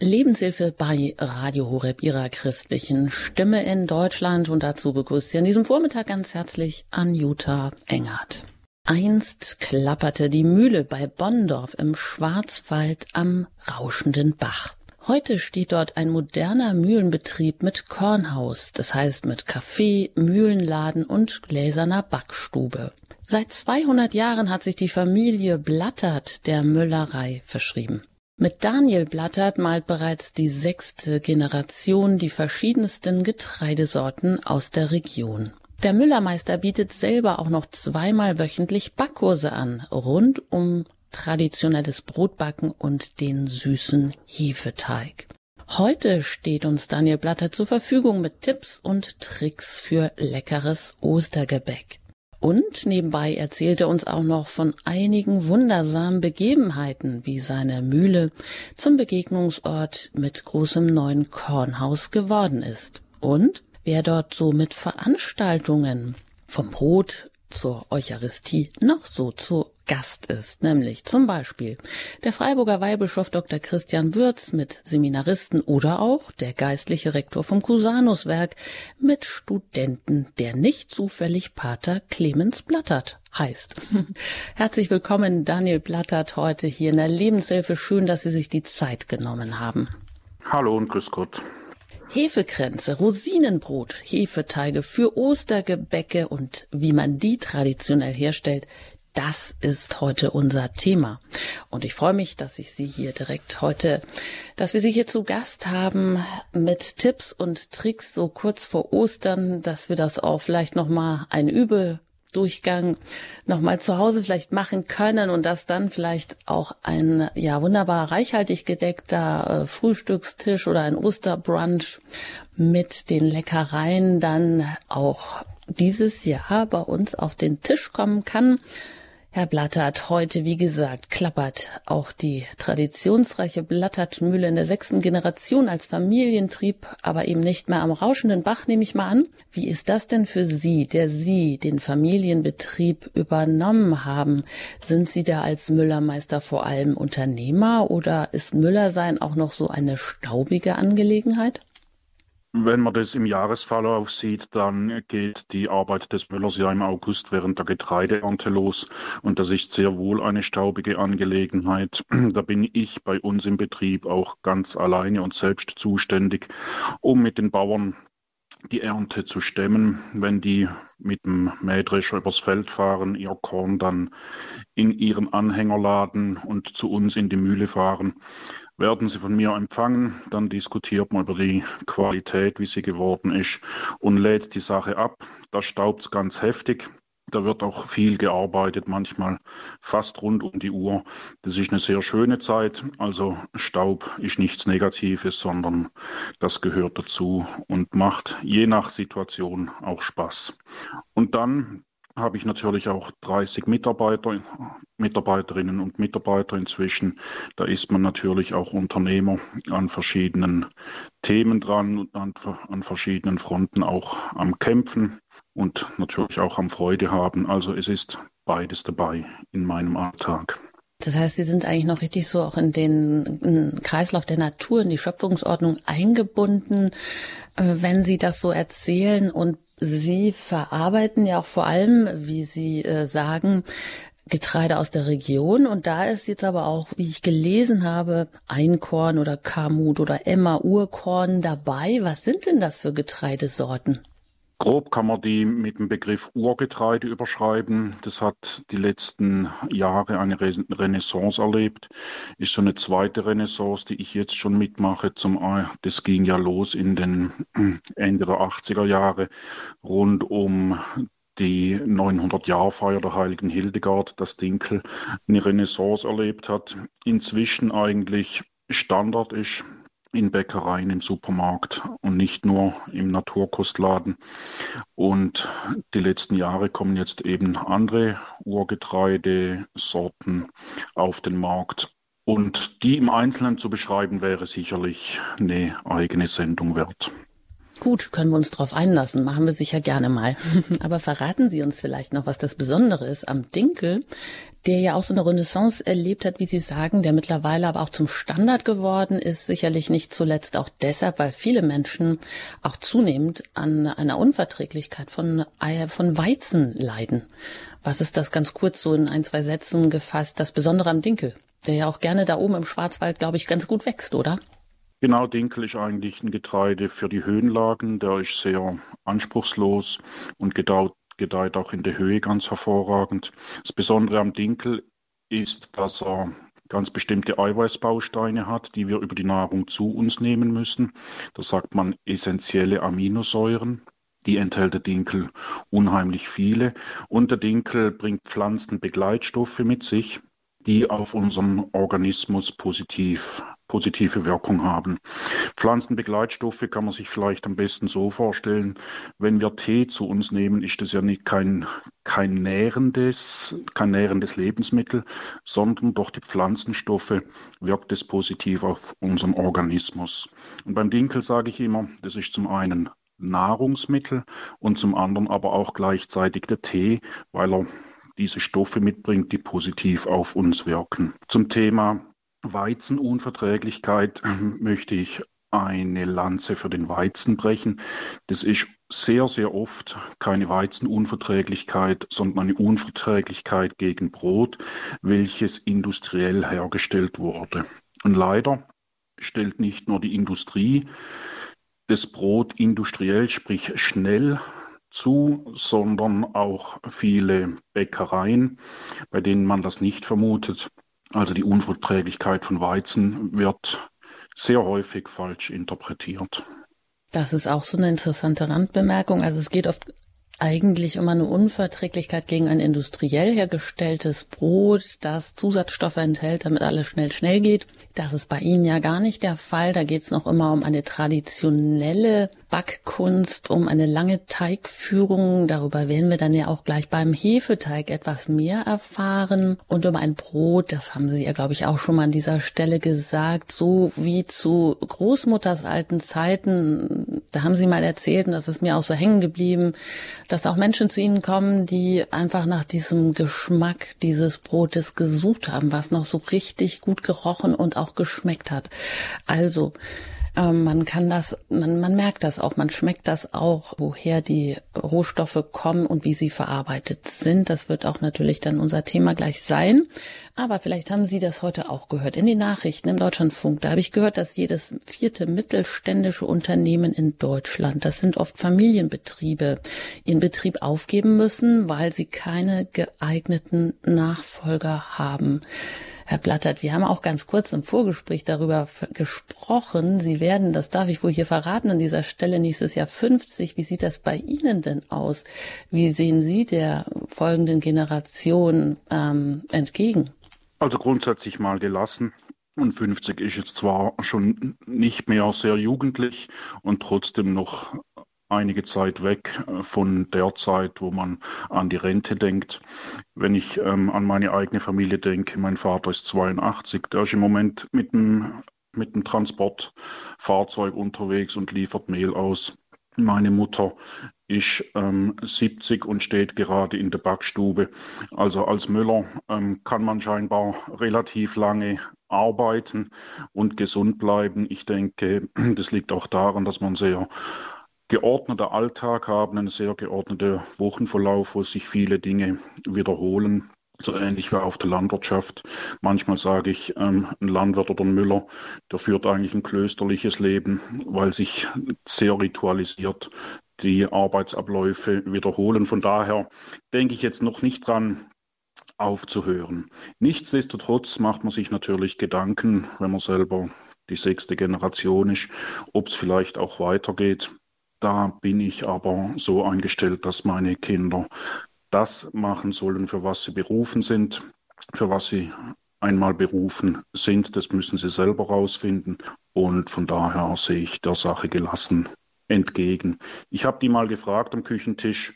Lebenshilfe bei Radio Horeb, ihrer christlichen Stimme in Deutschland. Und dazu begrüßt sie an diesem Vormittag ganz herzlich Anjuta Engert. Einst klapperte die Mühle bei Bonndorf im Schwarzwald am rauschenden Bach. Heute steht dort ein moderner Mühlenbetrieb mit Kornhaus, das heißt mit Kaffee, Mühlenladen und gläserner Backstube. Seit 200 Jahren hat sich die Familie Blattert der Müllerei verschrieben. Mit Daniel Blattert malt bereits die sechste Generation die verschiedensten Getreidesorten aus der Region. Der Müllermeister bietet selber auch noch zweimal wöchentlich Backkurse an, rund um traditionelles Brotbacken und den süßen Hefeteig. Heute steht uns Daniel Blatter zur Verfügung mit Tipps und Tricks für leckeres Ostergebäck. Und nebenbei erzählt er uns auch noch von einigen wundersamen Begebenheiten, wie seine Mühle zum Begegnungsort mit großem neuen Kornhaus geworden ist. Und wer dort so mit Veranstaltungen vom Brot zur Eucharistie noch so zu Gast ist, nämlich zum Beispiel der Freiburger Weihbischof Dr. Christian Würz mit Seminaristen oder auch der geistliche Rektor vom Cusanuswerk mit Studenten, der nicht zufällig Pater Clemens Blattert heißt. Herzlich willkommen, Daniel Blattert, heute hier in der Lebenshilfe. Schön, dass Sie sich die Zeit genommen haben. Hallo und grüß Gott. Hefekränze, Rosinenbrot, Hefeteige für Ostergebäcke und wie man die traditionell herstellt, das ist heute unser Thema. Und ich freue mich, dass ich Sie hier direkt heute, dass wir Sie hier zu Gast haben mit Tipps und Tricks so kurz vor Ostern, dass wir das auch vielleicht nochmal ein Übe Durchgang nochmal zu Hause vielleicht machen können und dass dann vielleicht auch ein ja wunderbar reichhaltig gedeckter äh, Frühstückstisch oder ein Osterbrunch mit den Leckereien dann auch dieses Jahr bei uns auf den Tisch kommen kann. Herr Blattert, heute, wie gesagt, klappert auch die traditionsreiche Blattertmühle in der sechsten Generation als Familientrieb, aber eben nicht mehr am rauschenden Bach, nehme ich mal an. Wie ist das denn für Sie, der Sie den Familienbetrieb übernommen haben? Sind Sie da als Müllermeister vor allem Unternehmer oder ist Müllersein auch noch so eine staubige Angelegenheit? Wenn man das im Jahresverlauf sieht, dann geht die Arbeit des Müllers ja im August während der Getreideernte los. Und das ist sehr wohl eine staubige Angelegenheit. Da bin ich bei uns im Betrieb auch ganz alleine und selbst zuständig, um mit den Bauern die Ernte zu stemmen, wenn die mit dem Mähdrescher übers Feld fahren, ihr Korn dann in ihren Anhänger laden und zu uns in die Mühle fahren werden sie von mir empfangen, dann diskutiert man über die Qualität, wie sie geworden ist und lädt die Sache ab. Da staubt es ganz heftig. Da wird auch viel gearbeitet, manchmal fast rund um die Uhr. Das ist eine sehr schöne Zeit. Also Staub ist nichts Negatives, sondern das gehört dazu und macht je nach Situation auch Spaß. Und dann habe ich natürlich auch 30 Mitarbeiter, Mitarbeiterinnen und Mitarbeiter inzwischen. Da ist man natürlich auch Unternehmer an verschiedenen Themen dran und an, an verschiedenen Fronten auch am Kämpfen und natürlich auch am Freude haben. Also es ist beides dabei in meinem Alltag. Das heißt, Sie sind eigentlich noch richtig so auch in den Kreislauf der Natur, in die Schöpfungsordnung eingebunden, äh, wenn Sie das so erzählen und Sie verarbeiten ja auch vor allem, wie Sie äh, sagen, Getreide aus der Region und da ist jetzt aber auch, wie ich gelesen habe, Einkorn oder Kamut oder Emma Urkorn dabei. Was sind denn das für Getreidesorten? Grob kann man die mit dem Begriff Urgetreide überschreiben. Das hat die letzten Jahre eine Renaissance erlebt. Ist so eine zweite Renaissance, die ich jetzt schon mitmache. Zum, das ging ja los in den Ende der 80er Jahre rund um die 900-Jahr-Feier der heiligen Hildegard, dass Dinkel eine Renaissance erlebt hat. Inzwischen eigentlich Standard ist, in Bäckereien, im Supermarkt und nicht nur im Naturkostladen. Und die letzten Jahre kommen jetzt eben andere Urgetreidesorten auf den Markt. Und die im Einzelnen zu beschreiben, wäre sicherlich eine eigene Sendung wert. Gut, können wir uns darauf einlassen, machen wir sicher gerne mal. Aber verraten Sie uns vielleicht noch, was das Besondere ist am Dinkel, der ja auch so eine Renaissance erlebt hat, wie Sie sagen, der mittlerweile aber auch zum Standard geworden ist, sicherlich nicht zuletzt auch deshalb, weil viele Menschen auch zunehmend an einer Unverträglichkeit von, von Weizen leiden. Was ist das ganz kurz so in ein, zwei Sätzen gefasst, das Besondere am Dinkel, der ja auch gerne da oben im Schwarzwald, glaube ich, ganz gut wächst, oder? Genau, Dinkel ist eigentlich ein Getreide für die Höhenlagen. Der ist sehr anspruchslos und gedeiht, gedeiht auch in der Höhe ganz hervorragend. Das Besondere am Dinkel ist, dass er ganz bestimmte Eiweißbausteine hat, die wir über die Nahrung zu uns nehmen müssen. Da sagt man essentielle Aminosäuren. Die enthält der Dinkel unheimlich viele. Und der Dinkel bringt Pflanzenbegleitstoffe mit sich, die auf unseren Organismus positiv positive Wirkung haben. Pflanzenbegleitstoffe kann man sich vielleicht am besten so vorstellen, wenn wir Tee zu uns nehmen, ist das ja nicht kein, kein, nährendes, kein nährendes Lebensmittel, sondern durch die Pflanzenstoffe wirkt es positiv auf unseren Organismus. Und beim Dinkel sage ich immer, das ist zum einen Nahrungsmittel und zum anderen aber auch gleichzeitig der Tee, weil er diese Stoffe mitbringt, die positiv auf uns wirken. Zum Thema Weizenunverträglichkeit möchte ich eine Lanze für den Weizen brechen. Das ist sehr, sehr oft keine Weizenunverträglichkeit, sondern eine Unverträglichkeit gegen Brot, welches industriell hergestellt wurde. Und leider stellt nicht nur die Industrie das Brot industriell, sprich schnell zu, sondern auch viele Bäckereien, bei denen man das nicht vermutet. Also die Unverträglichkeit von Weizen wird sehr häufig falsch interpretiert. Das ist auch so eine interessante Randbemerkung. Also es geht oft eigentlich um eine Unverträglichkeit gegen ein industriell hergestelltes Brot, das Zusatzstoffe enthält, damit alles schnell, schnell geht. Das ist bei Ihnen ja gar nicht der Fall. Da geht es noch immer um eine traditionelle Backkunst, um eine lange Teigführung. Darüber werden wir dann ja auch gleich beim Hefeteig etwas mehr erfahren. Und um ein Brot, das haben Sie ja, glaube ich, auch schon mal an dieser Stelle gesagt, so wie zu Großmutters alten Zeiten. Da haben Sie mal erzählt, und das ist mir auch so hängen geblieben, dass auch Menschen zu Ihnen kommen, die einfach nach diesem Geschmack dieses Brotes gesucht haben, was noch so richtig gut gerochen und auch geschmeckt hat. Also, ähm, man kann das, man, man merkt das auch, man schmeckt das auch, woher die Rohstoffe kommen und wie sie verarbeitet sind. Das wird auch natürlich dann unser Thema gleich sein. Aber vielleicht haben Sie das heute auch gehört in den Nachrichten im Deutschlandfunk. Da habe ich gehört, dass jedes vierte mittelständische Unternehmen in Deutschland, das sind oft Familienbetriebe, ihren Betrieb aufgeben müssen, weil sie keine geeigneten Nachfolger haben. Herr Blattert, wir haben auch ganz kurz im Vorgespräch darüber gesprochen. Sie werden, das darf ich wohl hier verraten, an dieser Stelle nächstes Jahr 50. Wie sieht das bei Ihnen denn aus? Wie sehen Sie der folgenden Generation ähm, entgegen? Also grundsätzlich mal gelassen. Und 50 ist jetzt zwar schon nicht mehr sehr jugendlich und trotzdem noch einige Zeit weg äh, von der Zeit, wo man an die Rente denkt. Wenn ich ähm, an meine eigene Familie denke, mein Vater ist 82, der ist im Moment mit dem, mit dem Transportfahrzeug unterwegs und liefert Mehl aus. Meine Mutter ist ähm, 70 und steht gerade in der Backstube. Also als Müller ähm, kann man scheinbar relativ lange arbeiten und gesund bleiben. Ich denke, das liegt auch daran, dass man sehr geordneter Alltag haben, einen sehr geordneten Wochenverlauf, wo sich viele Dinge wiederholen. So ähnlich wie auf der Landwirtschaft. Manchmal sage ich, ähm, ein Landwirt oder ein Müller, der führt eigentlich ein klösterliches Leben, weil sich sehr ritualisiert die Arbeitsabläufe wiederholen. Von daher denke ich jetzt noch nicht dran, aufzuhören. Nichtsdestotrotz macht man sich natürlich Gedanken, wenn man selber die sechste Generation ist, ob es vielleicht auch weitergeht. Da bin ich aber so eingestellt, dass meine Kinder das machen sollen, für was sie berufen sind, für was sie einmal berufen sind. Das müssen sie selber rausfinden. Und von daher sehe ich der Sache gelassen entgegen. Ich habe die mal gefragt am Küchentisch,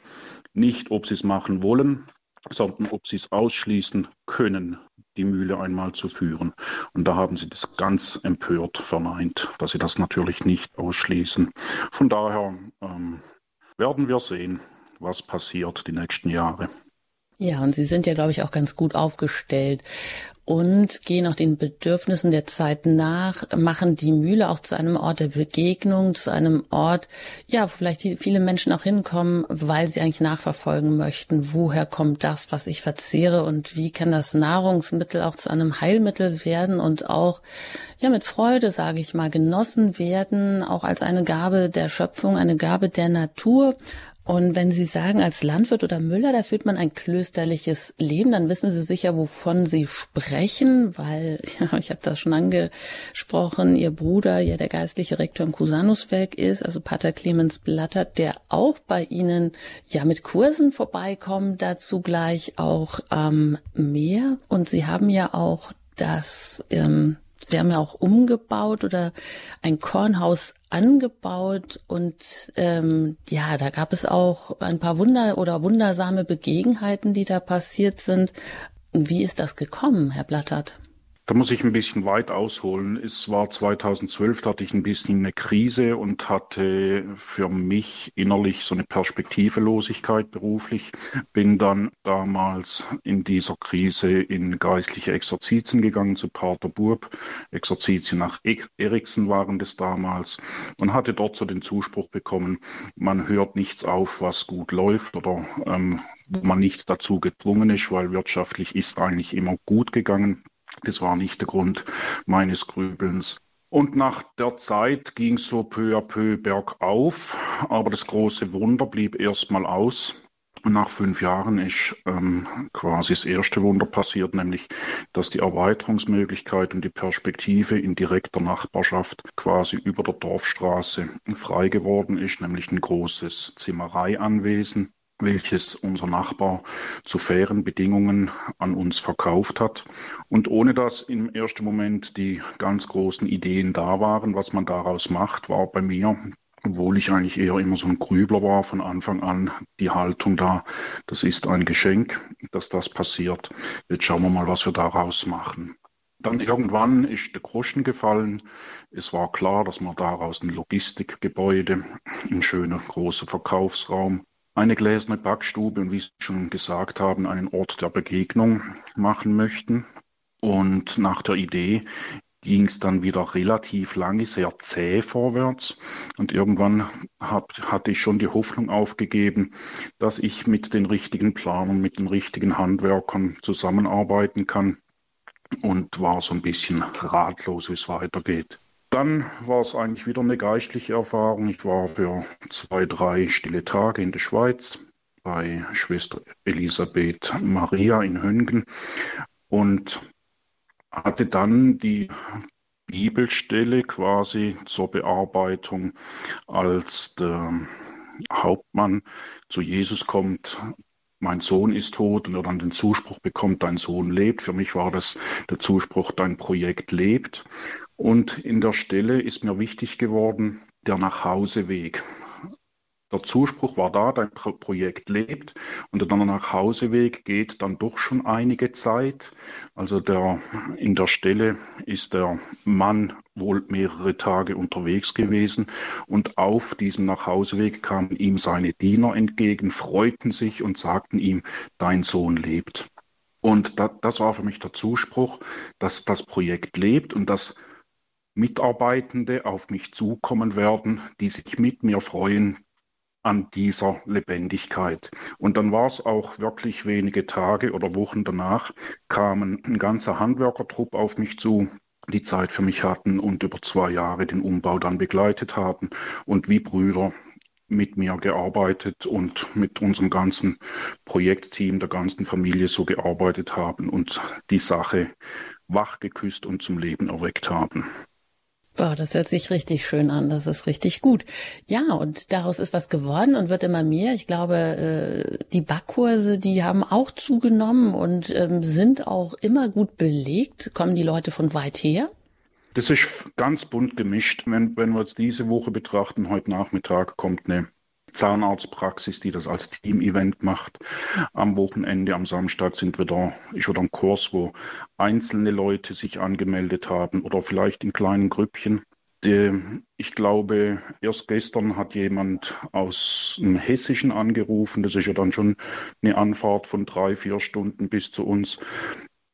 nicht ob sie es machen wollen, sondern ob sie es ausschließen können die Mühle einmal zu führen. Und da haben sie das ganz empört verneint, dass sie das natürlich nicht ausschließen. Von daher ähm, werden wir sehen, was passiert die nächsten Jahre. Ja, und Sie sind ja, glaube ich, auch ganz gut aufgestellt und gehen auch den Bedürfnissen der Zeit nach, machen die Mühle auch zu einem Ort der Begegnung, zu einem Ort, ja, wo vielleicht viele Menschen auch hinkommen, weil sie eigentlich nachverfolgen möchten, woher kommt das, was ich verzehre und wie kann das Nahrungsmittel auch zu einem Heilmittel werden und auch, ja, mit Freude, sage ich mal, genossen werden, auch als eine Gabe der Schöpfung, eine Gabe der Natur und wenn Sie sagen, als Landwirt oder Müller, da führt man ein klösterliches Leben, dann wissen Sie sicher, wovon Sie sprechen, weil, ja, ich habe das schon angesprochen, Ihr Bruder ja der geistliche Rektor im Cusanuswerk ist, also Pater Clemens Blattert, der auch bei Ihnen ja mit Kursen vorbeikommt, dazu gleich auch ähm, mehr. Und Sie haben ja auch das ähm, Sie haben ja auch umgebaut oder ein Kornhaus angebaut und ähm, ja, da gab es auch ein paar Wunder oder wundersame Begebenheiten, die da passiert sind. Wie ist das gekommen, Herr Blattert? Da muss ich ein bisschen weit ausholen. Es war 2012, da hatte ich ein bisschen eine Krise und hatte für mich innerlich so eine Perspektivelosigkeit beruflich. Bin dann damals in dieser Krise in geistliche Exerzitien gegangen zu Pater Bub. Exerzitien nach Eriksen waren das damals und hatte dort so den Zuspruch bekommen, man hört nichts auf, was gut läuft oder ähm, wo man nicht dazu gezwungen ist, weil wirtschaftlich ist eigentlich immer gut gegangen. Das war nicht der Grund meines Grübelns. Und nach der Zeit ging es so peu à peu bergauf, aber das große Wunder blieb erstmal aus. Und nach fünf Jahren ist ähm, quasi das erste Wunder passiert, nämlich dass die Erweiterungsmöglichkeit und die Perspektive in direkter Nachbarschaft quasi über der Dorfstraße frei geworden ist, nämlich ein großes Zimmereianwesen welches unser Nachbar zu fairen Bedingungen an uns verkauft hat. Und ohne dass im ersten Moment die ganz großen Ideen da waren, was man daraus macht, war bei mir, obwohl ich eigentlich eher immer so ein Grübler war, von Anfang an die Haltung da, das ist ein Geschenk, dass das passiert. Jetzt schauen wir mal, was wir daraus machen. Dann irgendwann ist der Groschen gefallen. Es war klar, dass man daraus ein Logistikgebäude, ein schöner großer Verkaufsraum, eine gläserne Backstube und wie Sie schon gesagt haben, einen Ort der Begegnung machen möchten. Und nach der Idee ging es dann wieder relativ lange, sehr zäh vorwärts. Und irgendwann hat, hatte ich schon die Hoffnung aufgegeben, dass ich mit den richtigen Planern, mit den richtigen Handwerkern zusammenarbeiten kann und war so ein bisschen ratlos, wie es weitergeht. Dann war es eigentlich wieder eine geistliche Erfahrung. Ich war für zwei, drei stille Tage in der Schweiz bei Schwester Elisabeth Maria in Höngen und hatte dann die Bibelstelle quasi zur Bearbeitung, als der Hauptmann zu Jesus kommt, mein Sohn ist tot und er dann den Zuspruch bekommt, dein Sohn lebt. Für mich war das der Zuspruch, dein Projekt lebt. Und in der Stelle ist mir wichtig geworden, der Nachhauseweg. Der Zuspruch war da, dein Projekt lebt und der Nachhauseweg geht dann doch schon einige Zeit. Also der, in der Stelle ist der Mann wohl mehrere Tage unterwegs gewesen und auf diesem Nachhauseweg kamen ihm seine Diener entgegen, freuten sich und sagten ihm, dein Sohn lebt. Und da, das war für mich der Zuspruch, dass das Projekt lebt und dass Mitarbeitende auf mich zukommen werden, die sich mit mir freuen an dieser Lebendigkeit. Und dann war es auch wirklich wenige Tage oder Wochen danach, kamen ein ganzer Handwerkertrupp auf mich zu, die Zeit für mich hatten und über zwei Jahre den Umbau dann begleitet haben und wie Brüder mit mir gearbeitet und mit unserem ganzen Projektteam, der ganzen Familie so gearbeitet haben und die Sache wachgeküsst und zum Leben erweckt haben. Boah, das hört sich richtig schön an. Das ist richtig gut. Ja, und daraus ist was geworden und wird immer mehr. Ich glaube, äh, die Backkurse, die haben auch zugenommen und ähm, sind auch immer gut belegt. Kommen die Leute von weit her? Das ist ganz bunt gemischt. Wenn, wenn wir jetzt diese Woche betrachten, heute Nachmittag kommt eine Zahnarztpraxis, die das als Team-Event macht. Am Wochenende, am Samstag sind wir da, ist wieder ein Kurs, wo einzelne Leute sich angemeldet haben oder vielleicht in kleinen Grüppchen. ich glaube, erst gestern hat jemand aus dem Hessischen angerufen. Das ist ja dann schon eine Anfahrt von drei, vier Stunden bis zu uns.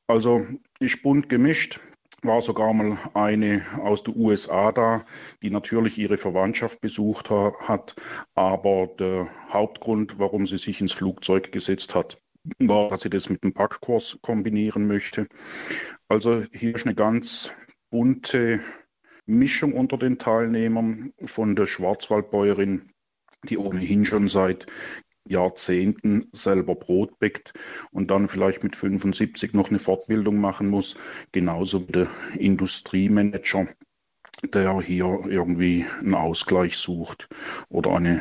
Also ist bunt gemischt. War sogar mal eine aus den USA da, die natürlich ihre Verwandtschaft besucht hat. Aber der Hauptgrund, warum sie sich ins Flugzeug gesetzt hat, war, dass sie das mit dem Packkurs kombinieren möchte. Also hier ist eine ganz bunte Mischung unter den Teilnehmern von der Schwarzwaldbäuerin, die ohnehin schon seit Jahrzehnten selber Brot bäckt und dann vielleicht mit 75 noch eine Fortbildung machen muss, genauso wie der Industriemanager, der hier irgendwie einen Ausgleich sucht oder eine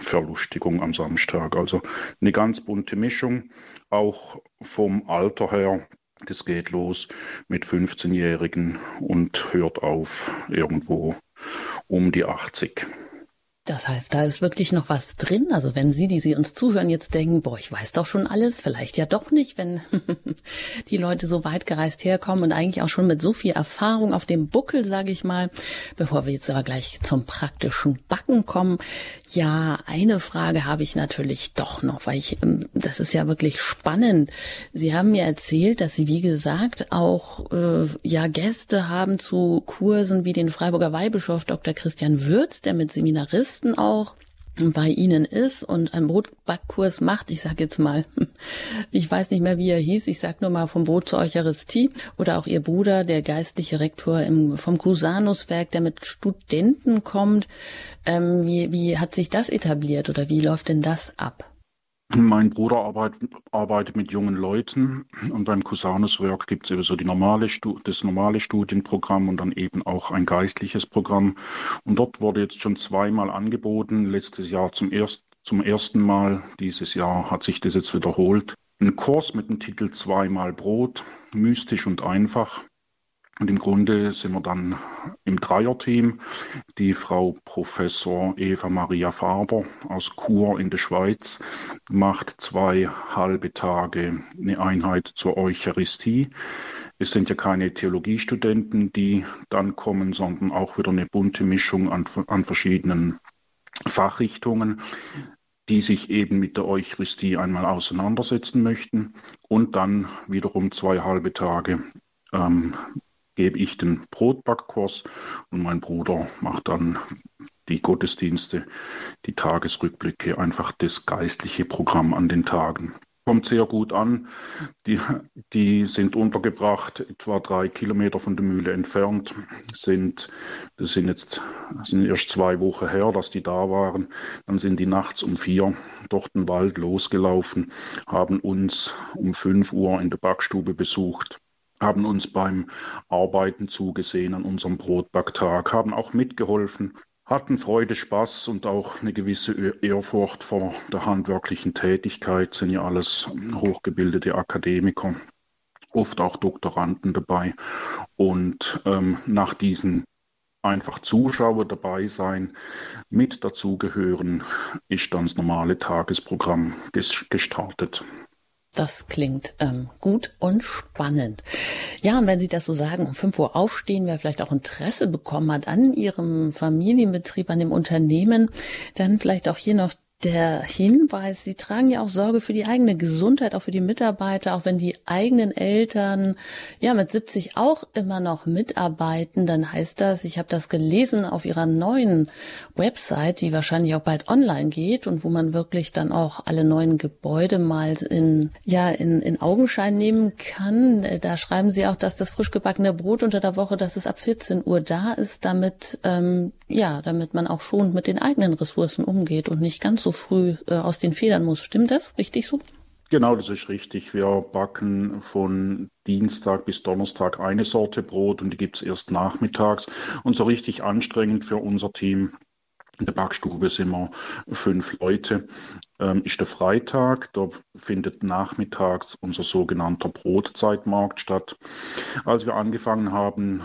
Verlustigung am Samstag. Also eine ganz bunte Mischung, auch vom Alter her das geht los mit 15-Jährigen und hört auf irgendwo um die 80. Das heißt, da ist wirklich noch was drin. Also wenn Sie, die Sie uns zuhören, jetzt denken, boah, ich weiß doch schon alles, vielleicht ja doch nicht, wenn die Leute so weit gereist herkommen und eigentlich auch schon mit so viel Erfahrung auf dem Buckel, sage ich mal. Bevor wir jetzt aber gleich zum praktischen Backen kommen, ja, eine Frage habe ich natürlich doch noch, weil ich, ähm, das ist ja wirklich spannend. Sie haben mir erzählt, dass Sie, wie gesagt, auch äh, ja Gäste haben zu Kursen wie den Freiburger Weihbischof Dr. Christian Würz, der mit Seminaristen auch bei Ihnen ist und einen Brotbackkurs macht, ich sage jetzt mal, ich weiß nicht mehr, wie er hieß, ich sage nur mal vom Brot zur Eucharistie oder auch Ihr Bruder, der geistliche Rektor im, vom Cusanuswerk, der mit Studenten kommt. Ähm, wie, wie hat sich das etabliert oder wie läuft denn das ab? Mein Bruder arbeitet, arbeitet mit jungen Leuten und beim Cusanus-Werk gibt es eben so die normale, das normale Studienprogramm und dann eben auch ein geistliches Programm. Und dort wurde jetzt schon zweimal angeboten, letztes Jahr zum, erst, zum ersten Mal, dieses Jahr hat sich das jetzt wiederholt. Ein Kurs mit dem Titel Zweimal Brot, mystisch und einfach. Und im Grunde sind wir dann im Dreierteam. Die Frau Professor Eva Maria Faber aus Chur in der Schweiz macht zwei halbe Tage eine Einheit zur Eucharistie. Es sind ja keine Theologiestudenten, die dann kommen, sondern auch wieder eine bunte Mischung an, an verschiedenen Fachrichtungen die sich eben mit der Eucharistie einmal auseinandersetzen möchten und dann wiederum zwei halbe Tage ähm, gebe ich den Brotbackkurs und mein Bruder macht dann die Gottesdienste, die Tagesrückblicke, einfach das geistliche Programm an den Tagen. Kommt sehr gut an. Die, die sind untergebracht, etwa drei Kilometer von der Mühle entfernt. Sind, das sind jetzt sind erst zwei Wochen her, dass die da waren. Dann sind die nachts um vier durch den Wald losgelaufen, haben uns um fünf Uhr in der Backstube besucht haben uns beim Arbeiten zugesehen an unserem Brotbacktag, haben auch mitgeholfen, hatten Freude, Spaß und auch eine gewisse Ehrfurcht vor der handwerklichen Tätigkeit, sind ja alles hochgebildete Akademiker, oft auch Doktoranden dabei. Und ähm, nach diesen einfach Zuschauer dabei sein, mit dazugehören, ist dann das normale Tagesprogramm gestartet. Das klingt ähm, gut und spannend. Ja, und wenn Sie das so sagen, um 5 Uhr aufstehen, wer vielleicht auch Interesse bekommen hat an Ihrem Familienbetrieb, an dem Unternehmen, dann vielleicht auch hier noch der Hinweis, Sie tragen ja auch Sorge für die eigene Gesundheit, auch für die Mitarbeiter, auch wenn die eigenen Eltern ja mit 70 auch immer noch mitarbeiten, dann heißt das, ich habe das gelesen auf Ihrer neuen Website, die wahrscheinlich auch bald online geht und wo man wirklich dann auch alle neuen Gebäude mal in ja in, in Augenschein nehmen kann. Da schreiben Sie auch, dass das frisch gebackene Brot unter der Woche, dass es ab 14 Uhr da ist, damit ähm, ja, damit man auch schon mit den eigenen Ressourcen umgeht und nicht ganz so früh äh, aus den Federn muss. Stimmt das? Richtig so? Genau, das ist richtig. Wir backen von Dienstag bis Donnerstag eine Sorte Brot und die gibt es erst nachmittags. Und so richtig anstrengend für unser Team. In der Backstube sind wir fünf Leute. Ähm, ist der Freitag, da findet nachmittags unser sogenannter Brotzeitmarkt statt. Als wir angefangen haben,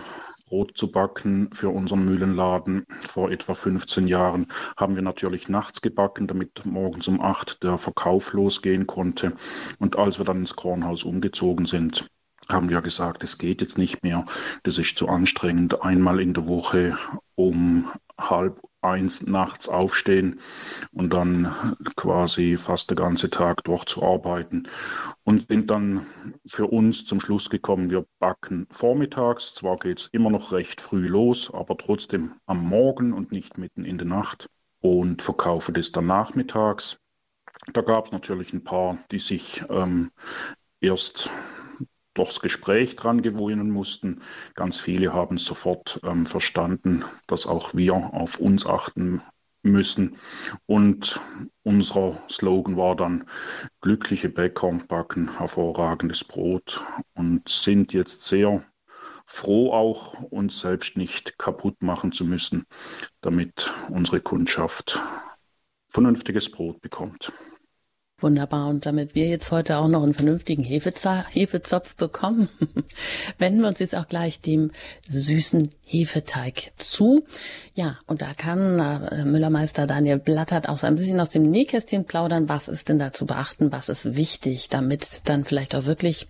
Brot zu backen für unseren Mühlenladen. Vor etwa 15 Jahren, haben wir natürlich nachts gebacken, damit morgens um 8 der Verkauf losgehen konnte. Und als wir dann ins Kornhaus umgezogen sind, haben wir gesagt, es geht jetzt nicht mehr, das ist zu anstrengend, einmal in der Woche um halb eins nachts aufstehen und dann quasi fast den ganzen Tag durchzuarbeiten und sind dann für uns zum Schluss gekommen, wir backen vormittags, zwar geht es immer noch recht früh los, aber trotzdem am Morgen und nicht mitten in der Nacht und verkaufen das dann nachmittags. Da gab es natürlich ein paar, die sich ähm, erst durchs Gespräch dran gewöhnen mussten. Ganz viele haben sofort ähm, verstanden, dass auch wir auf uns achten müssen. Und unser Slogan war dann glückliche Bäcker backen hervorragendes Brot und sind jetzt sehr froh auch, uns selbst nicht kaputt machen zu müssen, damit unsere Kundschaft vernünftiges Brot bekommt. Wunderbar. Und damit wir jetzt heute auch noch einen vernünftigen Hefezopf bekommen, wenden wir uns jetzt auch gleich dem süßen Hefeteig zu. Ja, und da kann äh, Müllermeister Daniel Blattert auch so ein bisschen aus dem Nähkästchen plaudern. Was ist denn da zu beachten? Was ist wichtig, damit dann vielleicht auch wirklich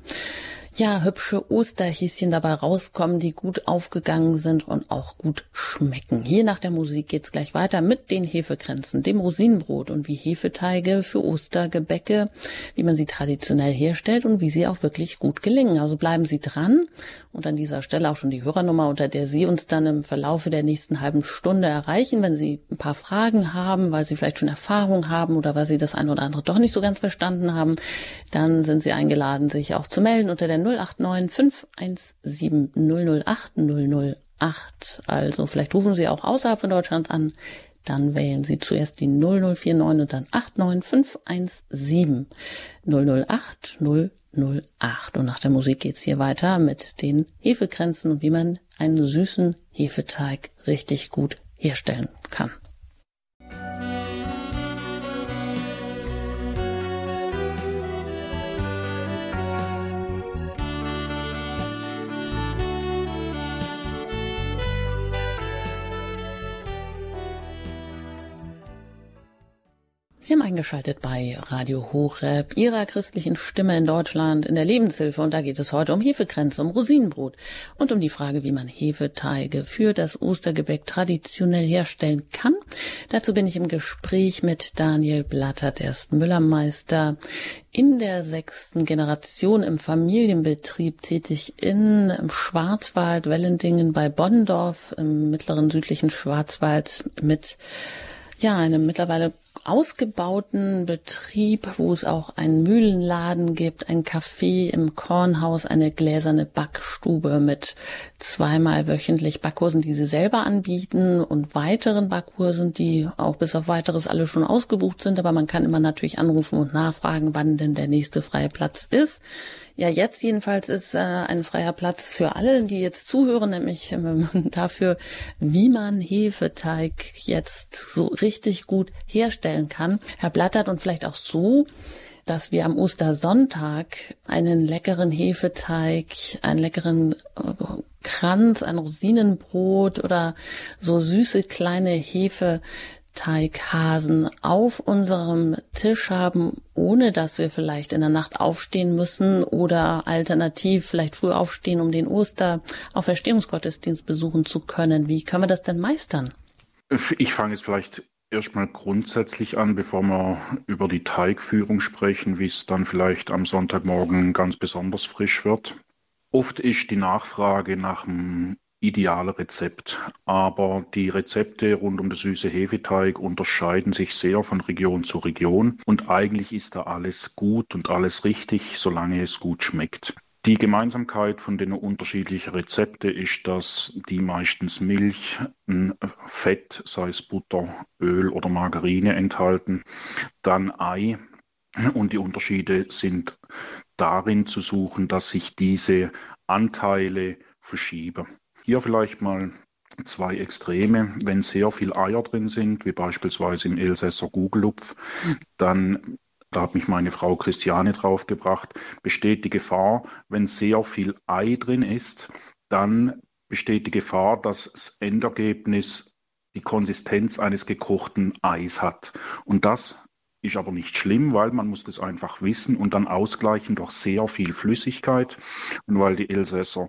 ja, hübsche Osterhäschen dabei rauskommen, die gut aufgegangen sind und auch gut schmecken. Hier nach der Musik geht's gleich weiter mit den Hefekränzen, dem Rosinenbrot und wie Hefeteige für Ostergebäcke, wie man sie traditionell herstellt und wie sie auch wirklich gut gelingen. Also bleiben Sie dran und an dieser Stelle auch schon die Hörernummer, unter der Sie uns dann im Verlaufe der nächsten halben Stunde erreichen, wenn Sie ein paar Fragen haben, weil Sie vielleicht schon Erfahrung haben oder weil Sie das eine oder andere doch nicht so ganz verstanden haben, dann sind Sie eingeladen, sich auch zu melden unter der 089 517 008 008. Also vielleicht rufen Sie auch außerhalb von Deutschland an. Dann wählen Sie zuerst die 0049 und dann 89517 008 008. Und nach der Musik geht's hier weiter mit den Hefekränzen und wie man einen süßen Hefeteig richtig gut herstellen kann. Sie haben eingeschaltet bei Radio Hochrep, Ihrer christlichen Stimme in Deutschland in der Lebenshilfe. Und da geht es heute um Hefekränze, um Rosinenbrot und um die Frage, wie man Hefeteige für das Ostergebäck traditionell herstellen kann. Dazu bin ich im Gespräch mit Daniel Blattert, er ist Müllermeister in der sechsten Generation im Familienbetrieb tätig in Schwarzwald, Wellendingen bei Bonnendorf im mittleren südlichen Schwarzwald mit ja, einem mittlerweile ausgebauten Betrieb, wo es auch einen Mühlenladen gibt, ein Café im Kornhaus, eine gläserne Backstube mit zweimal wöchentlich Backkursen, die sie selber anbieten und weiteren Backkursen, die auch bis auf weiteres alle schon ausgebucht sind. Aber man kann immer natürlich anrufen und nachfragen, wann denn der nächste freie Platz ist. Ja, jetzt jedenfalls ist äh, ein freier Platz für alle, die jetzt zuhören, nämlich äh, dafür, wie man Hefeteig jetzt so richtig gut herstellen kann. Herr Blattert und vielleicht auch so, dass wir am Ostersonntag einen leckeren Hefeteig, einen leckeren äh, Kranz, ein Rosinenbrot oder so süße kleine Hefe Teighasen auf unserem Tisch haben, ohne dass wir vielleicht in der Nacht aufstehen müssen oder alternativ vielleicht früh aufstehen, um den Oster auf Verstehungsgottesdienst besuchen zu können. Wie können wir das denn meistern? Ich fange jetzt vielleicht erstmal grundsätzlich an, bevor wir über die Teigführung sprechen, wie es dann vielleicht am Sonntagmorgen ganz besonders frisch wird. Oft ist die Nachfrage nach dem ideale Rezept. Aber die Rezepte rund um den süße Hefeteig unterscheiden sich sehr von Region zu Region und eigentlich ist da alles gut und alles richtig, solange es gut schmeckt. Die Gemeinsamkeit von den unterschiedlichen Rezepten ist, dass die meistens Milch, Fett, sei es Butter, Öl oder Margarine enthalten, dann Ei und die Unterschiede sind darin zu suchen, dass sich diese Anteile verschieben. Hier vielleicht mal zwei Extreme. Wenn sehr viel Eier drin sind, wie beispielsweise im Elsässer Gugelupf, dann da hat mich meine Frau Christiane draufgebracht, besteht die Gefahr, wenn sehr viel Ei drin ist, dann besteht die Gefahr, dass das Endergebnis die Konsistenz eines gekochten Eis hat. Und das ist aber nicht schlimm, weil man muss das einfach wissen und dann ausgleichen durch sehr viel Flüssigkeit. Und weil die Elsässer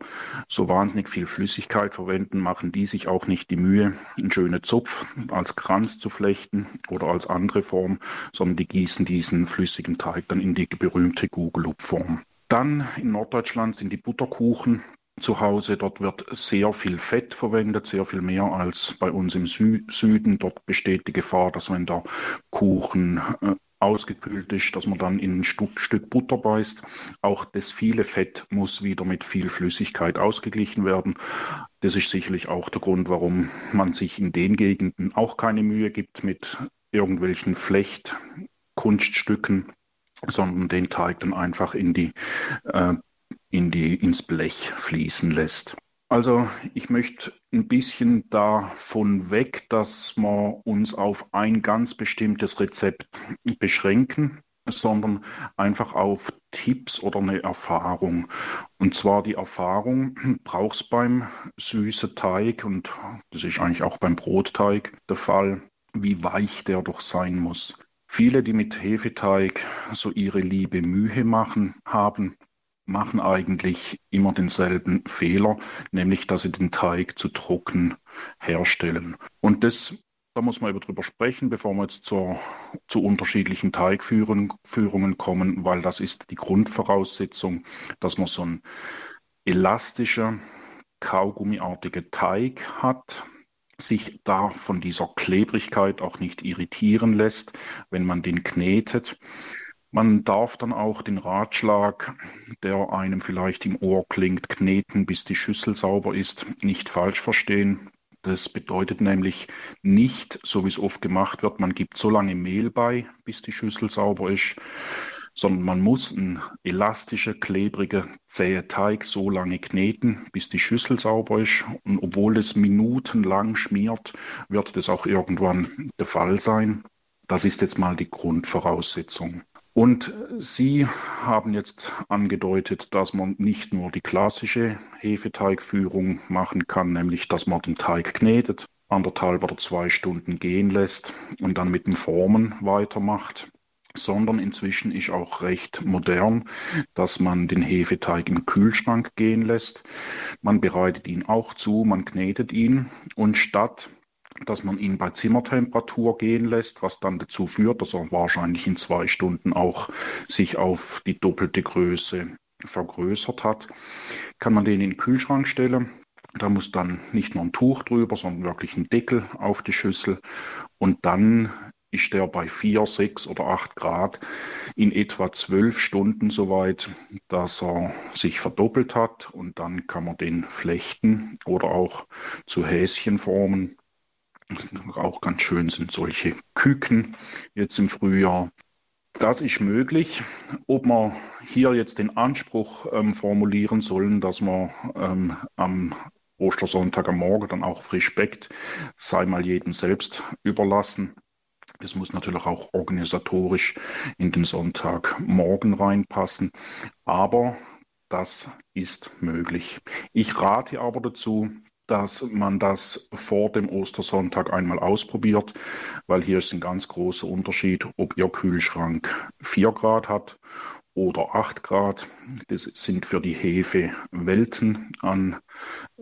so wahnsinnig viel Flüssigkeit verwenden, machen die sich auch nicht die Mühe, einen schönen Zopf als Kranz zu flechten oder als andere Form, sondern die gießen diesen flüssigen Teig dann in die berühmte Gugelupform. Dann in Norddeutschland sind die Butterkuchen zu Hause. Dort wird sehr viel Fett verwendet, sehr viel mehr als bei uns im Sü Süden. Dort besteht die Gefahr, dass wenn der Kuchen äh, ausgekühlt ist, dass man dann in ein Stück, Stück Butter beißt. Auch das viele Fett muss wieder mit viel Flüssigkeit ausgeglichen werden. Das ist sicherlich auch der Grund, warum man sich in den Gegenden auch keine Mühe gibt mit irgendwelchen Flechtkunststücken, sondern den Teig dann einfach in die äh, in die, ins Blech fließen lässt. Also ich möchte ein bisschen davon weg, dass wir uns auf ein ganz bestimmtes Rezept beschränken, sondern einfach auf Tipps oder eine Erfahrung. Und zwar die Erfahrung brauchst beim süßen Teig und das ist eigentlich auch beim Brotteig der Fall, wie weich der doch sein muss. Viele, die mit Hefeteig so ihre liebe Mühe machen, haben, machen eigentlich immer denselben Fehler, nämlich dass sie den Teig zu trocken herstellen. Und das da muss man eben drüber sprechen, bevor wir jetzt zur, zu unterschiedlichen Teigführungen kommen, weil das ist die Grundvoraussetzung, dass man so ein elastischer, kaugummiartiger Teig hat, sich da von dieser Klebrigkeit auch nicht irritieren lässt, wenn man den knetet. Man darf dann auch den Ratschlag, der einem vielleicht im Ohr klingt, kneten, bis die Schüssel sauber ist, nicht falsch verstehen. Das bedeutet nämlich nicht, so wie es oft gemacht wird, man gibt so lange Mehl bei, bis die Schüssel sauber ist, sondern man muss einen elastischen, klebrigen, zähe Teig so lange kneten, bis die Schüssel sauber ist. Und obwohl es minutenlang schmiert, wird das auch irgendwann der Fall sein. Das ist jetzt mal die Grundvoraussetzung. Und Sie haben jetzt angedeutet, dass man nicht nur die klassische Hefeteigführung machen kann, nämlich dass man den Teig knetet, anderthalb oder zwei Stunden gehen lässt und dann mit den Formen weitermacht, sondern inzwischen ist auch recht modern, dass man den Hefeteig im Kühlschrank gehen lässt. Man bereitet ihn auch zu, man knetet ihn und statt dass man ihn bei Zimmertemperatur gehen lässt, was dann dazu führt, dass er wahrscheinlich in zwei Stunden auch sich auf die doppelte Größe vergrößert hat, kann man den in den Kühlschrank stellen. Da muss dann nicht nur ein Tuch drüber, sondern wirklich ein Deckel auf die Schüssel. Und dann ist der bei 4, 6 oder 8 Grad in etwa 12 Stunden soweit, dass er sich verdoppelt hat. Und dann kann man den flechten oder auch zu Häschen formen auch ganz schön sind solche Küken jetzt im Frühjahr. Das ist möglich. Ob wir hier jetzt den Anspruch ähm, formulieren sollen, dass man ähm, am Ostersonntag am Morgen dann auch frisch bäckt, sei mal jedem selbst überlassen. Das muss natürlich auch organisatorisch in den Sonntagmorgen reinpassen. Aber das ist möglich. Ich rate aber dazu, dass man das vor dem Ostersonntag einmal ausprobiert, weil hier ist ein ganz großer Unterschied, ob Ihr Kühlschrank 4 Grad hat oder 8 Grad. Das sind für die Hefe Welten an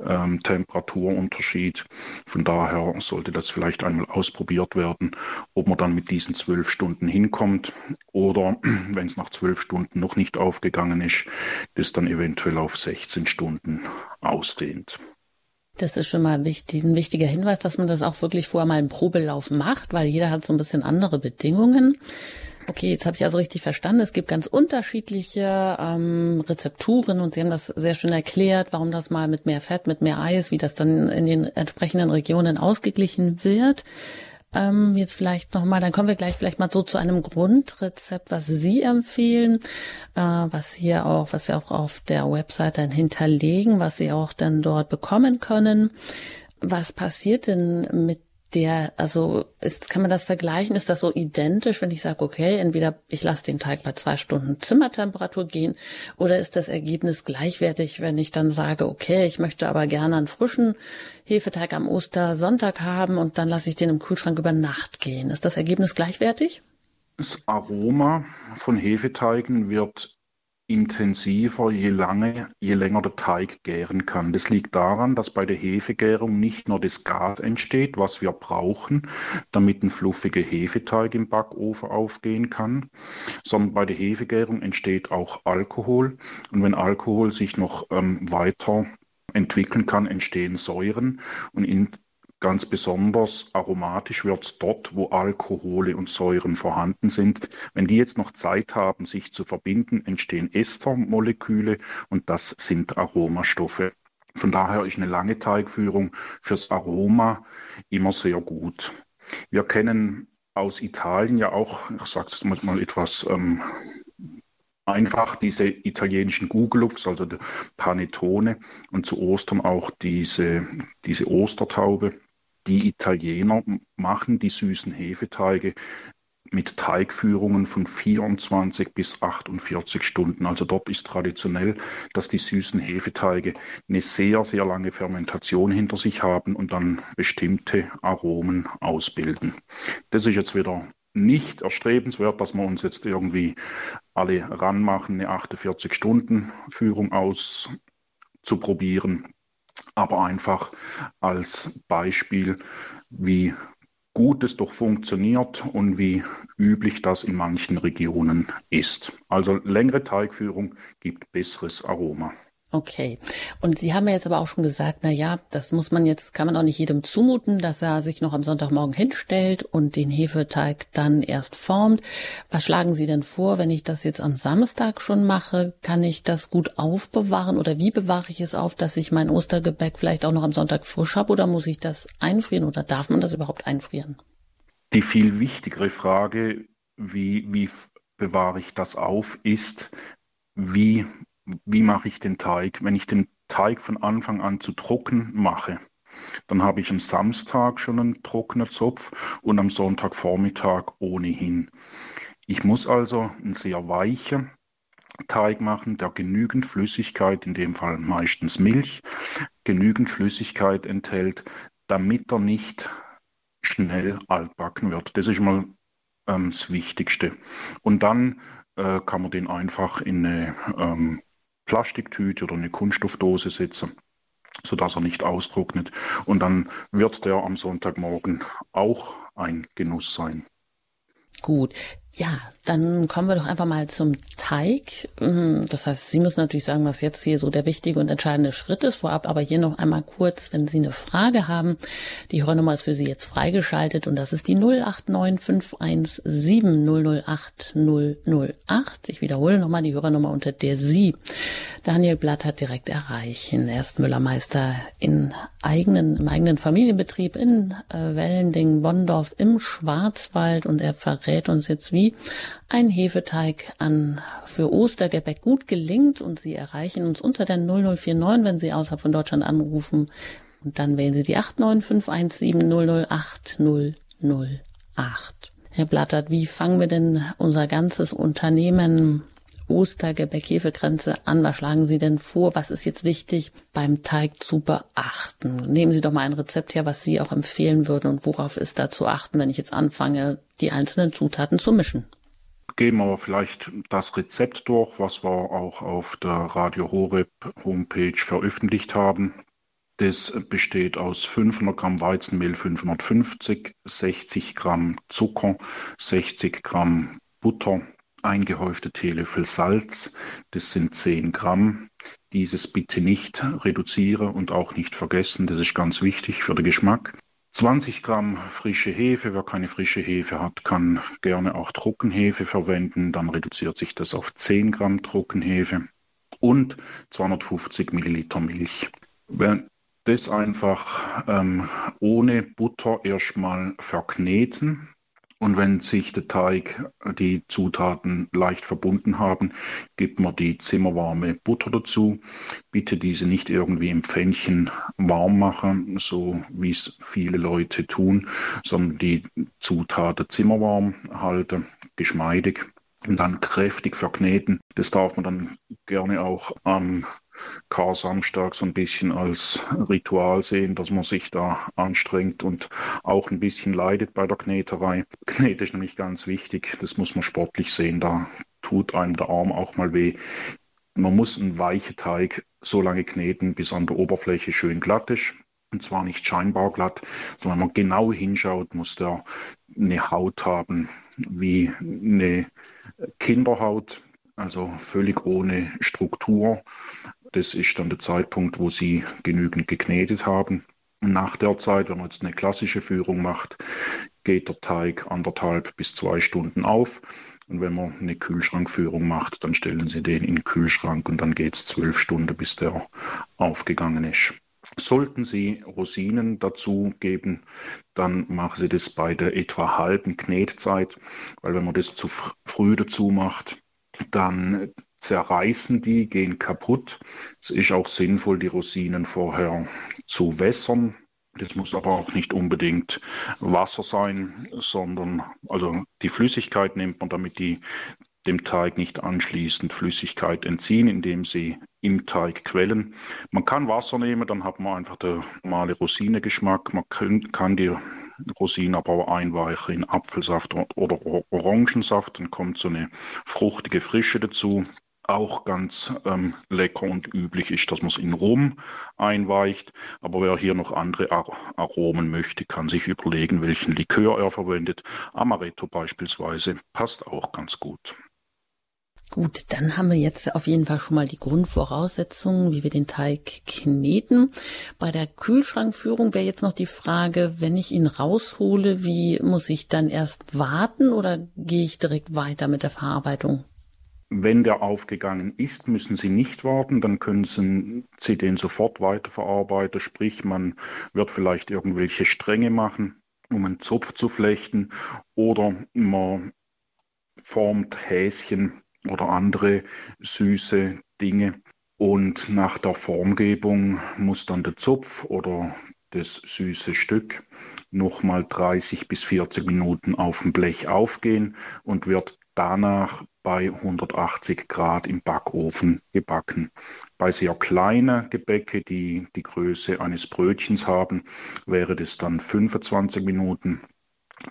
ähm, Temperaturunterschied. Von daher sollte das vielleicht einmal ausprobiert werden, ob man dann mit diesen zwölf Stunden hinkommt oder wenn es nach zwölf Stunden noch nicht aufgegangen ist, das dann eventuell auf 16 Stunden ausdehnt. Das ist schon mal wichtig, ein wichtiger Hinweis, dass man das auch wirklich vorher mal im Probelauf macht, weil jeder hat so ein bisschen andere Bedingungen. Okay, jetzt habe ich also richtig verstanden. Es gibt ganz unterschiedliche ähm, Rezepturen und Sie haben das sehr schön erklärt, warum das mal mit mehr Fett, mit mehr Eis, wie das dann in den entsprechenden Regionen ausgeglichen wird. Ähm, jetzt vielleicht nochmal, dann kommen wir gleich vielleicht mal so zu einem Grundrezept, was Sie empfehlen, äh, was hier auch, was Sie auch auf der Website dann hinterlegen, was Sie auch dann dort bekommen können. Was passiert denn mit der, also ist, kann man das vergleichen? Ist das so identisch, wenn ich sage, okay, entweder ich lasse den Teig bei zwei Stunden Zimmertemperatur gehen oder ist das Ergebnis gleichwertig, wenn ich dann sage, okay, ich möchte aber gerne einen frischen Hefeteig am Ostersonntag haben und dann lasse ich den im Kühlschrank über Nacht gehen. Ist das Ergebnis gleichwertig? Das Aroma von Hefeteigen wird intensiver, je, lange, je länger der Teig gären kann. Das liegt daran, dass bei der Hefegärung nicht nur das Gas entsteht, was wir brauchen, damit ein fluffiger Hefeteig im Backofen aufgehen kann, sondern bei der Hefegärung entsteht auch Alkohol. Und wenn Alkohol sich noch ähm, weiter entwickeln kann, entstehen Säuren. Und in Ganz besonders aromatisch wird es dort, wo Alkohole und Säuren vorhanden sind. Wenn die jetzt noch Zeit haben, sich zu verbinden, entstehen Estermoleküle und das sind Aromastoffe. Von daher ist eine lange Teigführung fürs Aroma immer sehr gut. Wir kennen aus Italien ja auch, ich sage es mal etwas ähm, einfach, diese italienischen Gugelupfs, also die Panettone und zu Ostern auch diese, diese Ostertaube die Italiener machen die süßen Hefeteige mit Teigführungen von 24 bis 48 Stunden. Also dort ist traditionell, dass die süßen Hefeteige eine sehr, sehr lange Fermentation hinter sich haben und dann bestimmte Aromen ausbilden. Das ist jetzt wieder nicht erstrebenswert, dass wir uns jetzt irgendwie alle ranmachen, eine 48-Stunden-Führung auszuprobieren aber einfach als Beispiel, wie gut es doch funktioniert und wie üblich das in manchen Regionen ist. Also längere Teigführung gibt besseres Aroma. Okay. Und Sie haben ja jetzt aber auch schon gesagt, na ja, das muss man jetzt, kann man auch nicht jedem zumuten, dass er sich noch am Sonntagmorgen hinstellt und den Hefeteig dann erst formt. Was schlagen Sie denn vor, wenn ich das jetzt am Samstag schon mache? Kann ich das gut aufbewahren oder wie bewahre ich es auf, dass ich mein Ostergebäck vielleicht auch noch am Sonntag frisch habe oder muss ich das einfrieren oder darf man das überhaupt einfrieren? Die viel wichtigere Frage, wie, wie bewahre ich das auf, ist, wie wie mache ich den Teig? Wenn ich den Teig von Anfang an zu trocken mache, dann habe ich am Samstag schon einen trockenen Zopf und am Sonntagvormittag ohnehin. Ich muss also einen sehr weichen Teig machen, der genügend Flüssigkeit, in dem Fall meistens Milch, genügend Flüssigkeit enthält, damit er nicht schnell altbacken wird. Das ist mal ähm, das Wichtigste. Und dann äh, kann man den einfach in eine ähm, Plastiktüte oder eine Kunststoffdose setzen, sodass er nicht austrocknet. Und dann wird der am Sonntagmorgen auch ein Genuss sein. Gut. Ja, dann kommen wir doch einfach mal zum Teig. Mm, das heißt, Sie müssen natürlich sagen, was jetzt hier so der wichtige und entscheidende Schritt ist vorab, aber hier noch einmal kurz, wenn Sie eine Frage haben. Die Hörnummer ist für Sie jetzt freigeschaltet und das ist die 089517008008. Ich wiederhole nochmal die Hörernummer, unter der Sie Daniel Blattert direkt erreichen. Er ist Müllermeister in eigenen, im eigenen Familienbetrieb in äh, Wellending, Bonndorf im Schwarzwald und er verrät uns jetzt, wie ein Hefeteig an für Ostergebäck gut gelingt und Sie erreichen uns unter der 0049, wenn Sie außerhalb von Deutschland anrufen und dann wählen Sie die 89517008008. Herr Blattert, wie fangen wir denn unser ganzes Unternehmen Ostergebäck, Hefegrenze an? Was schlagen Sie denn vor? Was ist jetzt wichtig beim Teig zu beachten? Nehmen Sie doch mal ein Rezept her, was Sie auch empfehlen würden und worauf ist da zu achten, wenn ich jetzt anfange, die einzelnen Zutaten zu mischen? Geben wir vielleicht das Rezept durch, was wir auch auf der Radio Horeb Homepage veröffentlicht haben. Das besteht aus 500 Gramm Weizenmehl 550, 60 Gramm Zucker, 60 Gramm Butter, eingehäufte Teelöffel Salz, das sind 10 Gramm. Dieses bitte nicht reduzieren und auch nicht vergessen, das ist ganz wichtig für den Geschmack. 20 Gramm frische Hefe, wer keine frische Hefe hat, kann gerne auch Trockenhefe verwenden, dann reduziert sich das auf 10 Gramm Trockenhefe und 250 Milliliter Milch. Wer das einfach ähm, ohne Butter erstmal verkneten, und wenn sich der Teig, die Zutaten leicht verbunden haben, gibt man die zimmerwarme Butter dazu. Bitte diese nicht irgendwie im Pfännchen warm machen, so wie es viele Leute tun, sondern die Zutaten zimmerwarm halten, geschmeidig und dann kräftig verkneten. Das darf man dann gerne auch am Kar-Samstag so ein bisschen als Ritual sehen, dass man sich da anstrengt und auch ein bisschen leidet bei der Kneterei. Knete ist nämlich ganz wichtig, das muss man sportlich sehen, da tut einem der Arm auch mal weh. Man muss einen weichen Teig so lange kneten, bis an der Oberfläche schön glatt ist. Und zwar nicht scheinbar glatt, sondern wenn man genau hinschaut, muss der eine Haut haben wie eine Kinderhaut, also völlig ohne Struktur. Das ist dann der Zeitpunkt, wo Sie genügend geknetet haben. Nach der Zeit, wenn man jetzt eine klassische Führung macht, geht der Teig anderthalb bis zwei Stunden auf. Und wenn man eine Kühlschrankführung macht, dann stellen Sie den in den Kühlschrank und dann geht es zwölf Stunden, bis der aufgegangen ist. Sollten Sie Rosinen dazu geben, dann machen Sie das bei der etwa halben Knetzeit, weil wenn man das zu früh dazu macht, dann zerreißen die, gehen kaputt. Es ist auch sinnvoll, die Rosinen vorher zu wässern. Das muss aber auch nicht unbedingt Wasser sein, sondern also die Flüssigkeit nimmt man, damit die dem Teig nicht anschließend Flüssigkeit entziehen, indem sie im Teig quellen. Man kann Wasser nehmen, dann hat man einfach den normale Rosinegeschmack. Man kann die Rosinen aber auch einweichen in Apfelsaft oder Orangensaft, dann kommt so eine fruchtige Frische dazu. Auch ganz ähm, lecker und üblich ist, dass man es in Rum einweicht. Aber wer hier noch andere Ar Aromen möchte, kann sich überlegen, welchen Likör er verwendet. Amaretto beispielsweise passt auch ganz gut. Gut, dann haben wir jetzt auf jeden Fall schon mal die Grundvoraussetzungen, wie wir den Teig kneten. Bei der Kühlschrankführung wäre jetzt noch die Frage, wenn ich ihn raushole, wie muss ich dann erst warten oder gehe ich direkt weiter mit der Verarbeitung? Wenn der aufgegangen ist, müssen Sie nicht warten, dann können Sie den sofort weiterverarbeiten. Sprich, man wird vielleicht irgendwelche Stränge machen, um einen Zopf zu flechten, oder man formt Häschen oder andere süße Dinge. Und nach der Formgebung muss dann der Zopf oder das süße Stück nochmal 30 bis 40 Minuten auf dem Blech aufgehen und wird danach bei 180 Grad im Backofen gebacken. Bei sehr kleinen Gebäcke, die die Größe eines Brötchens haben, wäre das dann 25 Minuten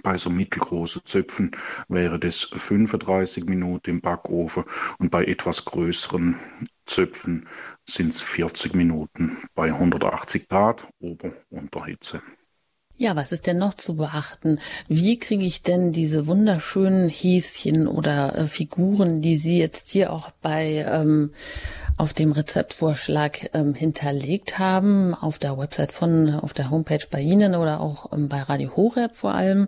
bei so mittelgroßen Zöpfen wäre das 35 Minuten im Backofen und bei etwas größeren Zöpfen sind es 40 Minuten bei 180 Grad Ober- und Unterhitze. Ja, was ist denn noch zu beachten? Wie kriege ich denn diese wunderschönen Häschen oder äh, Figuren, die Sie jetzt hier auch bei ähm, auf dem Rezeptvorschlag ähm, hinterlegt haben, auf der Website von, auf der Homepage bei Ihnen oder auch ähm, bei Radio Horeb vor allem?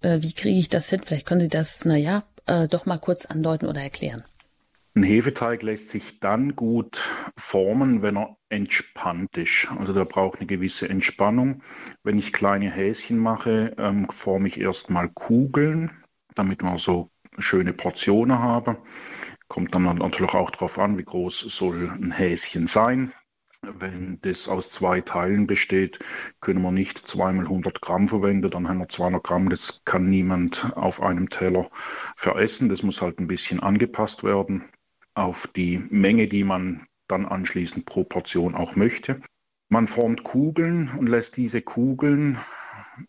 Äh, wie kriege ich das hin? Vielleicht können Sie das, naja, äh, doch mal kurz andeuten oder erklären. Ein Hefeteig lässt sich dann gut formen, wenn er entspannt ist. Also der braucht eine gewisse Entspannung. Wenn ich kleine Häschen mache, ähm, forme ich erstmal Kugeln, damit wir so schöne Portionen haben. Kommt dann natürlich auch darauf an, wie groß soll ein Häschen sein. Wenn das aus zwei Teilen besteht, können wir nicht zweimal 100 Gramm verwenden, dann haben wir 200 Gramm. Das kann niemand auf einem Teller veressen. Das muss halt ein bisschen angepasst werden auf die Menge, die man dann anschließend pro Portion auch möchte. Man formt Kugeln und lässt diese Kugeln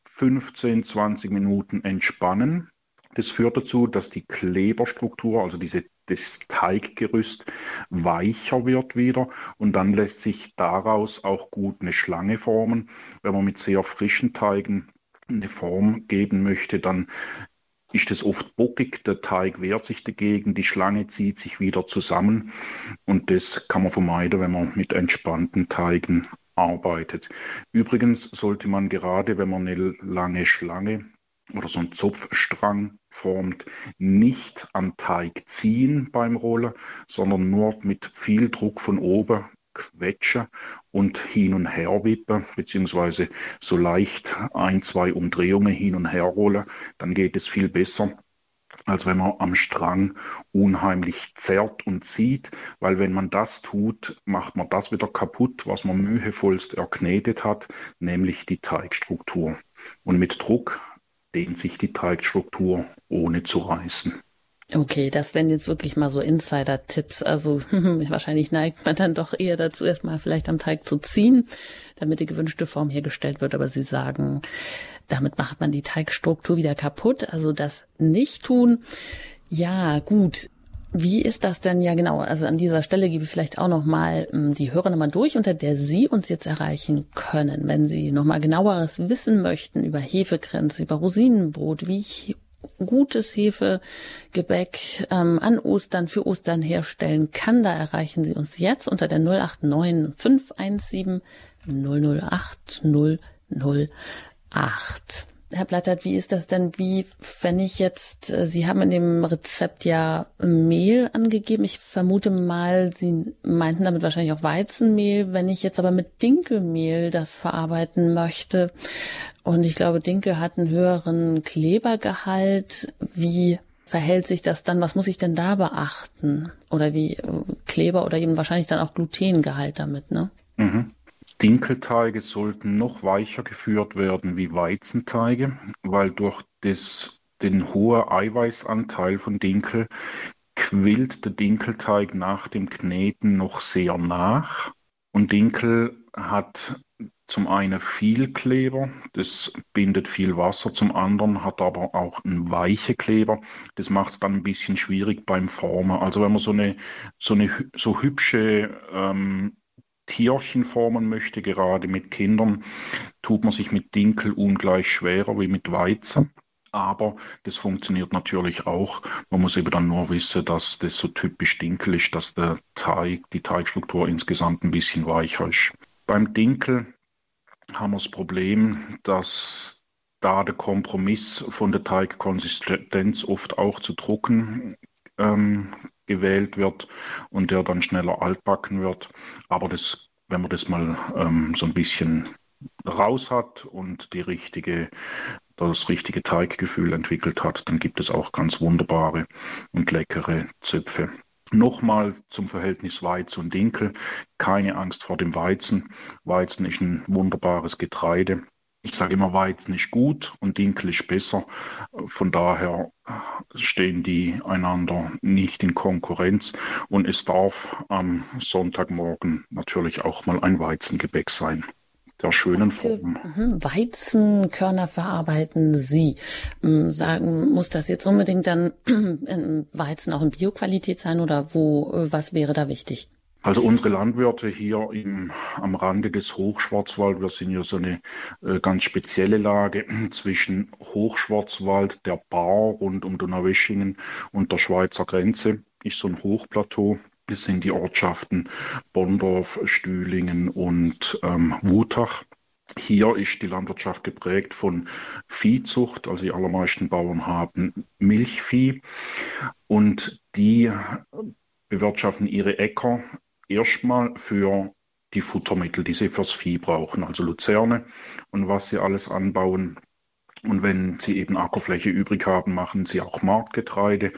15, 20 Minuten entspannen. Das führt dazu, dass die Kleberstruktur, also diese, das Teiggerüst, weicher wird wieder und dann lässt sich daraus auch gut eine Schlange formen. Wenn man mit sehr frischen Teigen eine Form geben möchte, dann ist es oft bockig, der Teig wehrt sich dagegen, die Schlange zieht sich wieder zusammen und das kann man vermeiden, wenn man mit entspannten Teigen arbeitet. Übrigens sollte man gerade, wenn man eine lange Schlange oder so einen Zopfstrang formt, nicht am Teig ziehen beim Rollen, sondern nur mit viel Druck von oben quetschen und hin und her wippen, beziehungsweise so leicht ein, zwei Umdrehungen hin und her rollen, dann geht es viel besser, als wenn man am Strang unheimlich zerrt und zieht, weil wenn man das tut, macht man das wieder kaputt, was man mühevollst erknetet hat, nämlich die Teigstruktur. Und mit Druck dehnt sich die Teigstruktur ohne zu reißen. Okay, das wären jetzt wirklich mal so Insider-Tipps. Also wahrscheinlich neigt man dann doch eher dazu, erstmal vielleicht am Teig zu ziehen, damit die gewünschte Form hergestellt wird. Aber Sie sagen, damit macht man die Teigstruktur wieder kaputt. Also das nicht tun. Ja, gut. Wie ist das denn ja genau? Also an dieser Stelle gebe ich vielleicht auch noch mal ähm, die Hörernummer durch, unter der Sie uns jetzt erreichen können, wenn Sie noch mal genaueres wissen möchten über Hefegrenze, über Rosinenbrot, wie ich gutes Hefegebäck ähm, an Ostern für Ostern herstellen kann. Da erreichen Sie uns jetzt unter der 089 517 008 008. Herr Blattert, wie ist das denn, wie, wenn ich jetzt, äh, Sie haben in dem Rezept ja Mehl angegeben. Ich vermute mal, Sie meinten damit wahrscheinlich auch Weizenmehl. Wenn ich jetzt aber mit Dinkelmehl das verarbeiten möchte und ich glaube, Dinkel hat einen höheren Klebergehalt, wie verhält sich das dann? Was muss ich denn da beachten? Oder wie äh, Kleber oder eben wahrscheinlich dann auch Glutengehalt damit, ne? Mhm. Dinkelteige sollten noch weicher geführt werden wie Weizenteige, weil durch das, den hohen Eiweißanteil von Dinkel quillt der Dinkelteig nach dem Kneten noch sehr nach. Und Dinkel hat zum einen viel Kleber, das bindet viel Wasser, zum anderen hat aber auch einen weiche Kleber. Das macht es dann ein bisschen schwierig beim Formen. Also wenn man so eine so eine so hübsche ähm, Tierchen formen möchte, gerade mit Kindern, tut man sich mit Dinkel ungleich schwerer wie mit Weizen. Aber das funktioniert natürlich auch. Man muss eben dann nur wissen, dass das so typisch Dinkel ist, dass der Teig, die Teigstruktur insgesamt ein bisschen weicher ist. Beim Dinkel haben wir das Problem, dass da der Kompromiss von der Teigkonsistenz oft auch zu trocken ähm, gewählt wird und der dann schneller altbacken wird. Aber das, wenn man das mal ähm, so ein bisschen raus hat und die richtige, das richtige Teiggefühl entwickelt hat, dann gibt es auch ganz wunderbare und leckere Zöpfe. Nochmal zum Verhältnis Weizen und Dinkel. Keine Angst vor dem Weizen. Weizen ist ein wunderbares Getreide. Ich sage immer, Weizen ist gut und Dinkel ist besser. Von daher stehen die einander nicht in Konkurrenz. Und es darf am Sonntagmorgen natürlich auch mal ein Weizengebäck sein der schönen Form. Mhm, Weizenkörner verarbeiten Sie. Ähm, sagen, muss das jetzt unbedingt dann Weizen auch in Bioqualität sein oder wo, äh, was wäre da wichtig? Also unsere Landwirte hier im, am Rande des Hochschwarzwald, wir sind ja so eine äh, ganz spezielle Lage zwischen Hochschwarzwald, der Bar rund um Donaueschingen und der Schweizer Grenze, ist so ein Hochplateau. Das sind die Ortschaften Bondorf, Stühlingen und ähm, Wutach. Hier ist die Landwirtschaft geprägt von Viehzucht, also die allermeisten Bauern haben Milchvieh und die bewirtschaften ihre Äcker erstmal für die Futtermittel, die sie fürs Vieh brauchen, also Luzerne und was sie alles anbauen. Und wenn sie eben Ackerfläche übrig haben, machen sie auch Marktgetreide.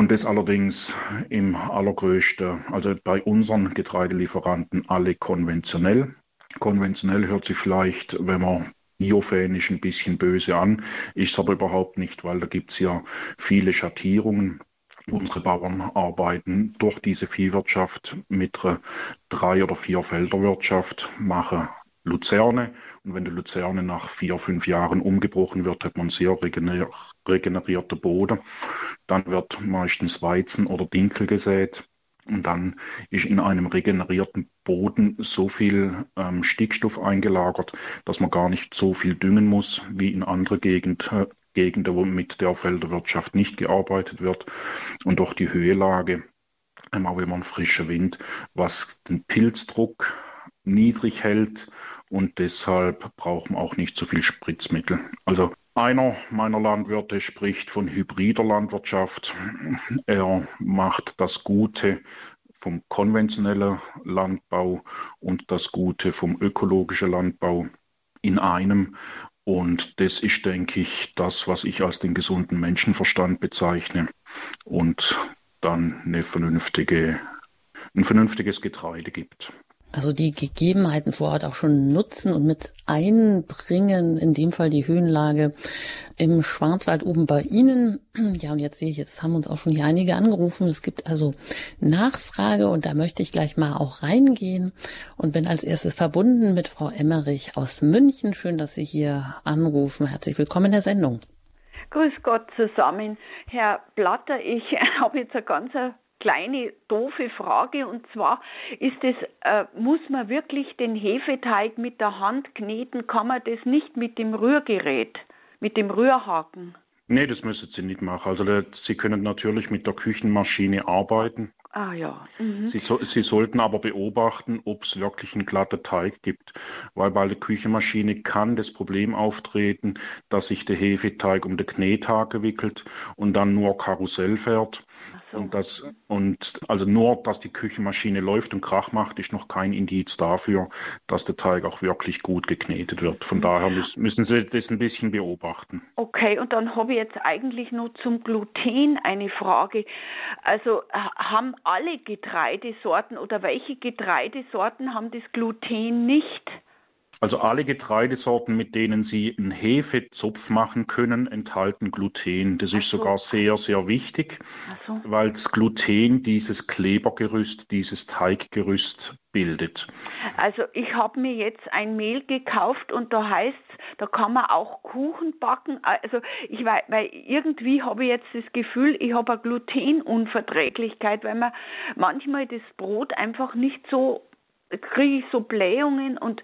Und das allerdings im allergrößten, also bei unseren Getreidelieferanten alle konventionell. Konventionell hört sich vielleicht, wenn man biofänisch ein bisschen böse an, ist aber überhaupt nicht, weil da gibt es ja viele Schattierungen. Unsere Bauern arbeiten durch diese Viehwirtschaft mit einer drei- oder vier Felderwirtschaft, machen Luzerne. Und wenn die Luzerne nach vier, fünf Jahren umgebrochen wird, hat man sehr regener regenerierter Boden. Dann wird meistens Weizen oder Dinkel gesät. Und dann ist in einem regenerierten Boden so viel ähm, Stickstoff eingelagert, dass man gar nicht so viel düngen muss wie in anderen Gegend, Gegenden, wo mit der Felderwirtschaft nicht gearbeitet wird. Und durch die Höhelage haben wir immer einen frischen Wind, was den Pilzdruck niedrig hält und deshalb brauchen wir auch nicht so viel Spritzmittel. Also einer meiner Landwirte spricht von hybrider Landwirtschaft. Er macht das Gute vom konventionellen Landbau und das Gute vom ökologischen Landbau in einem und das ist, denke ich, das, was ich als den gesunden Menschenverstand bezeichne und dann eine vernünftige, ein vernünftiges Getreide gibt. Also die Gegebenheiten vor Ort auch schon nutzen und mit einbringen, in dem Fall die Höhenlage im Schwarzwald oben bei Ihnen. Ja, und jetzt sehe ich, jetzt haben uns auch schon hier einige angerufen. Es gibt also Nachfrage und da möchte ich gleich mal auch reingehen und bin als erstes verbunden mit Frau Emmerich aus München. Schön, dass Sie hier anrufen. Herzlich willkommen in der Sendung. Grüß Gott zusammen. Herr Blatter, ich habe jetzt eine ganz kleine doofe Frage und zwar ist es äh, muss man wirklich den Hefeteig mit der Hand kneten, kann man das nicht mit dem Rührgerät, mit dem Rührhaken? Nee, das müssen Sie nicht machen. Also Sie können natürlich mit der Küchenmaschine arbeiten. Ah ja. Mhm. Sie, so, Sie sollten aber beobachten, ob es wirklich einen glatten Teig gibt, weil bei der Küchenmaschine kann das Problem auftreten, dass sich der Hefeteig um den Knethake wickelt und dann nur Karussell fährt. So. Und das und also nur, dass die Küchenmaschine läuft und Krach macht, ist noch kein Indiz dafür, dass der Teig auch wirklich gut geknetet wird. Von mhm. daher müssen, müssen Sie das ein bisschen beobachten. Okay, und dann habe ich jetzt eigentlich nur zum Gluten eine Frage. Also haben alle Getreidesorten oder welche Getreidesorten haben das Gluten nicht? Also alle Getreidesorten, mit denen Sie einen Hefezopf machen können, enthalten Gluten. Das ist so. sogar sehr, sehr wichtig, so. weil das Gluten dieses Klebergerüst, dieses Teiggerüst bildet. Also ich habe mir jetzt ein Mehl gekauft und da heißt da kann man auch Kuchen backen. Also ich weiß, weil irgendwie habe ich jetzt das Gefühl, ich habe eine Glutenunverträglichkeit, weil man manchmal das Brot einfach nicht so kriege ich so Blähungen und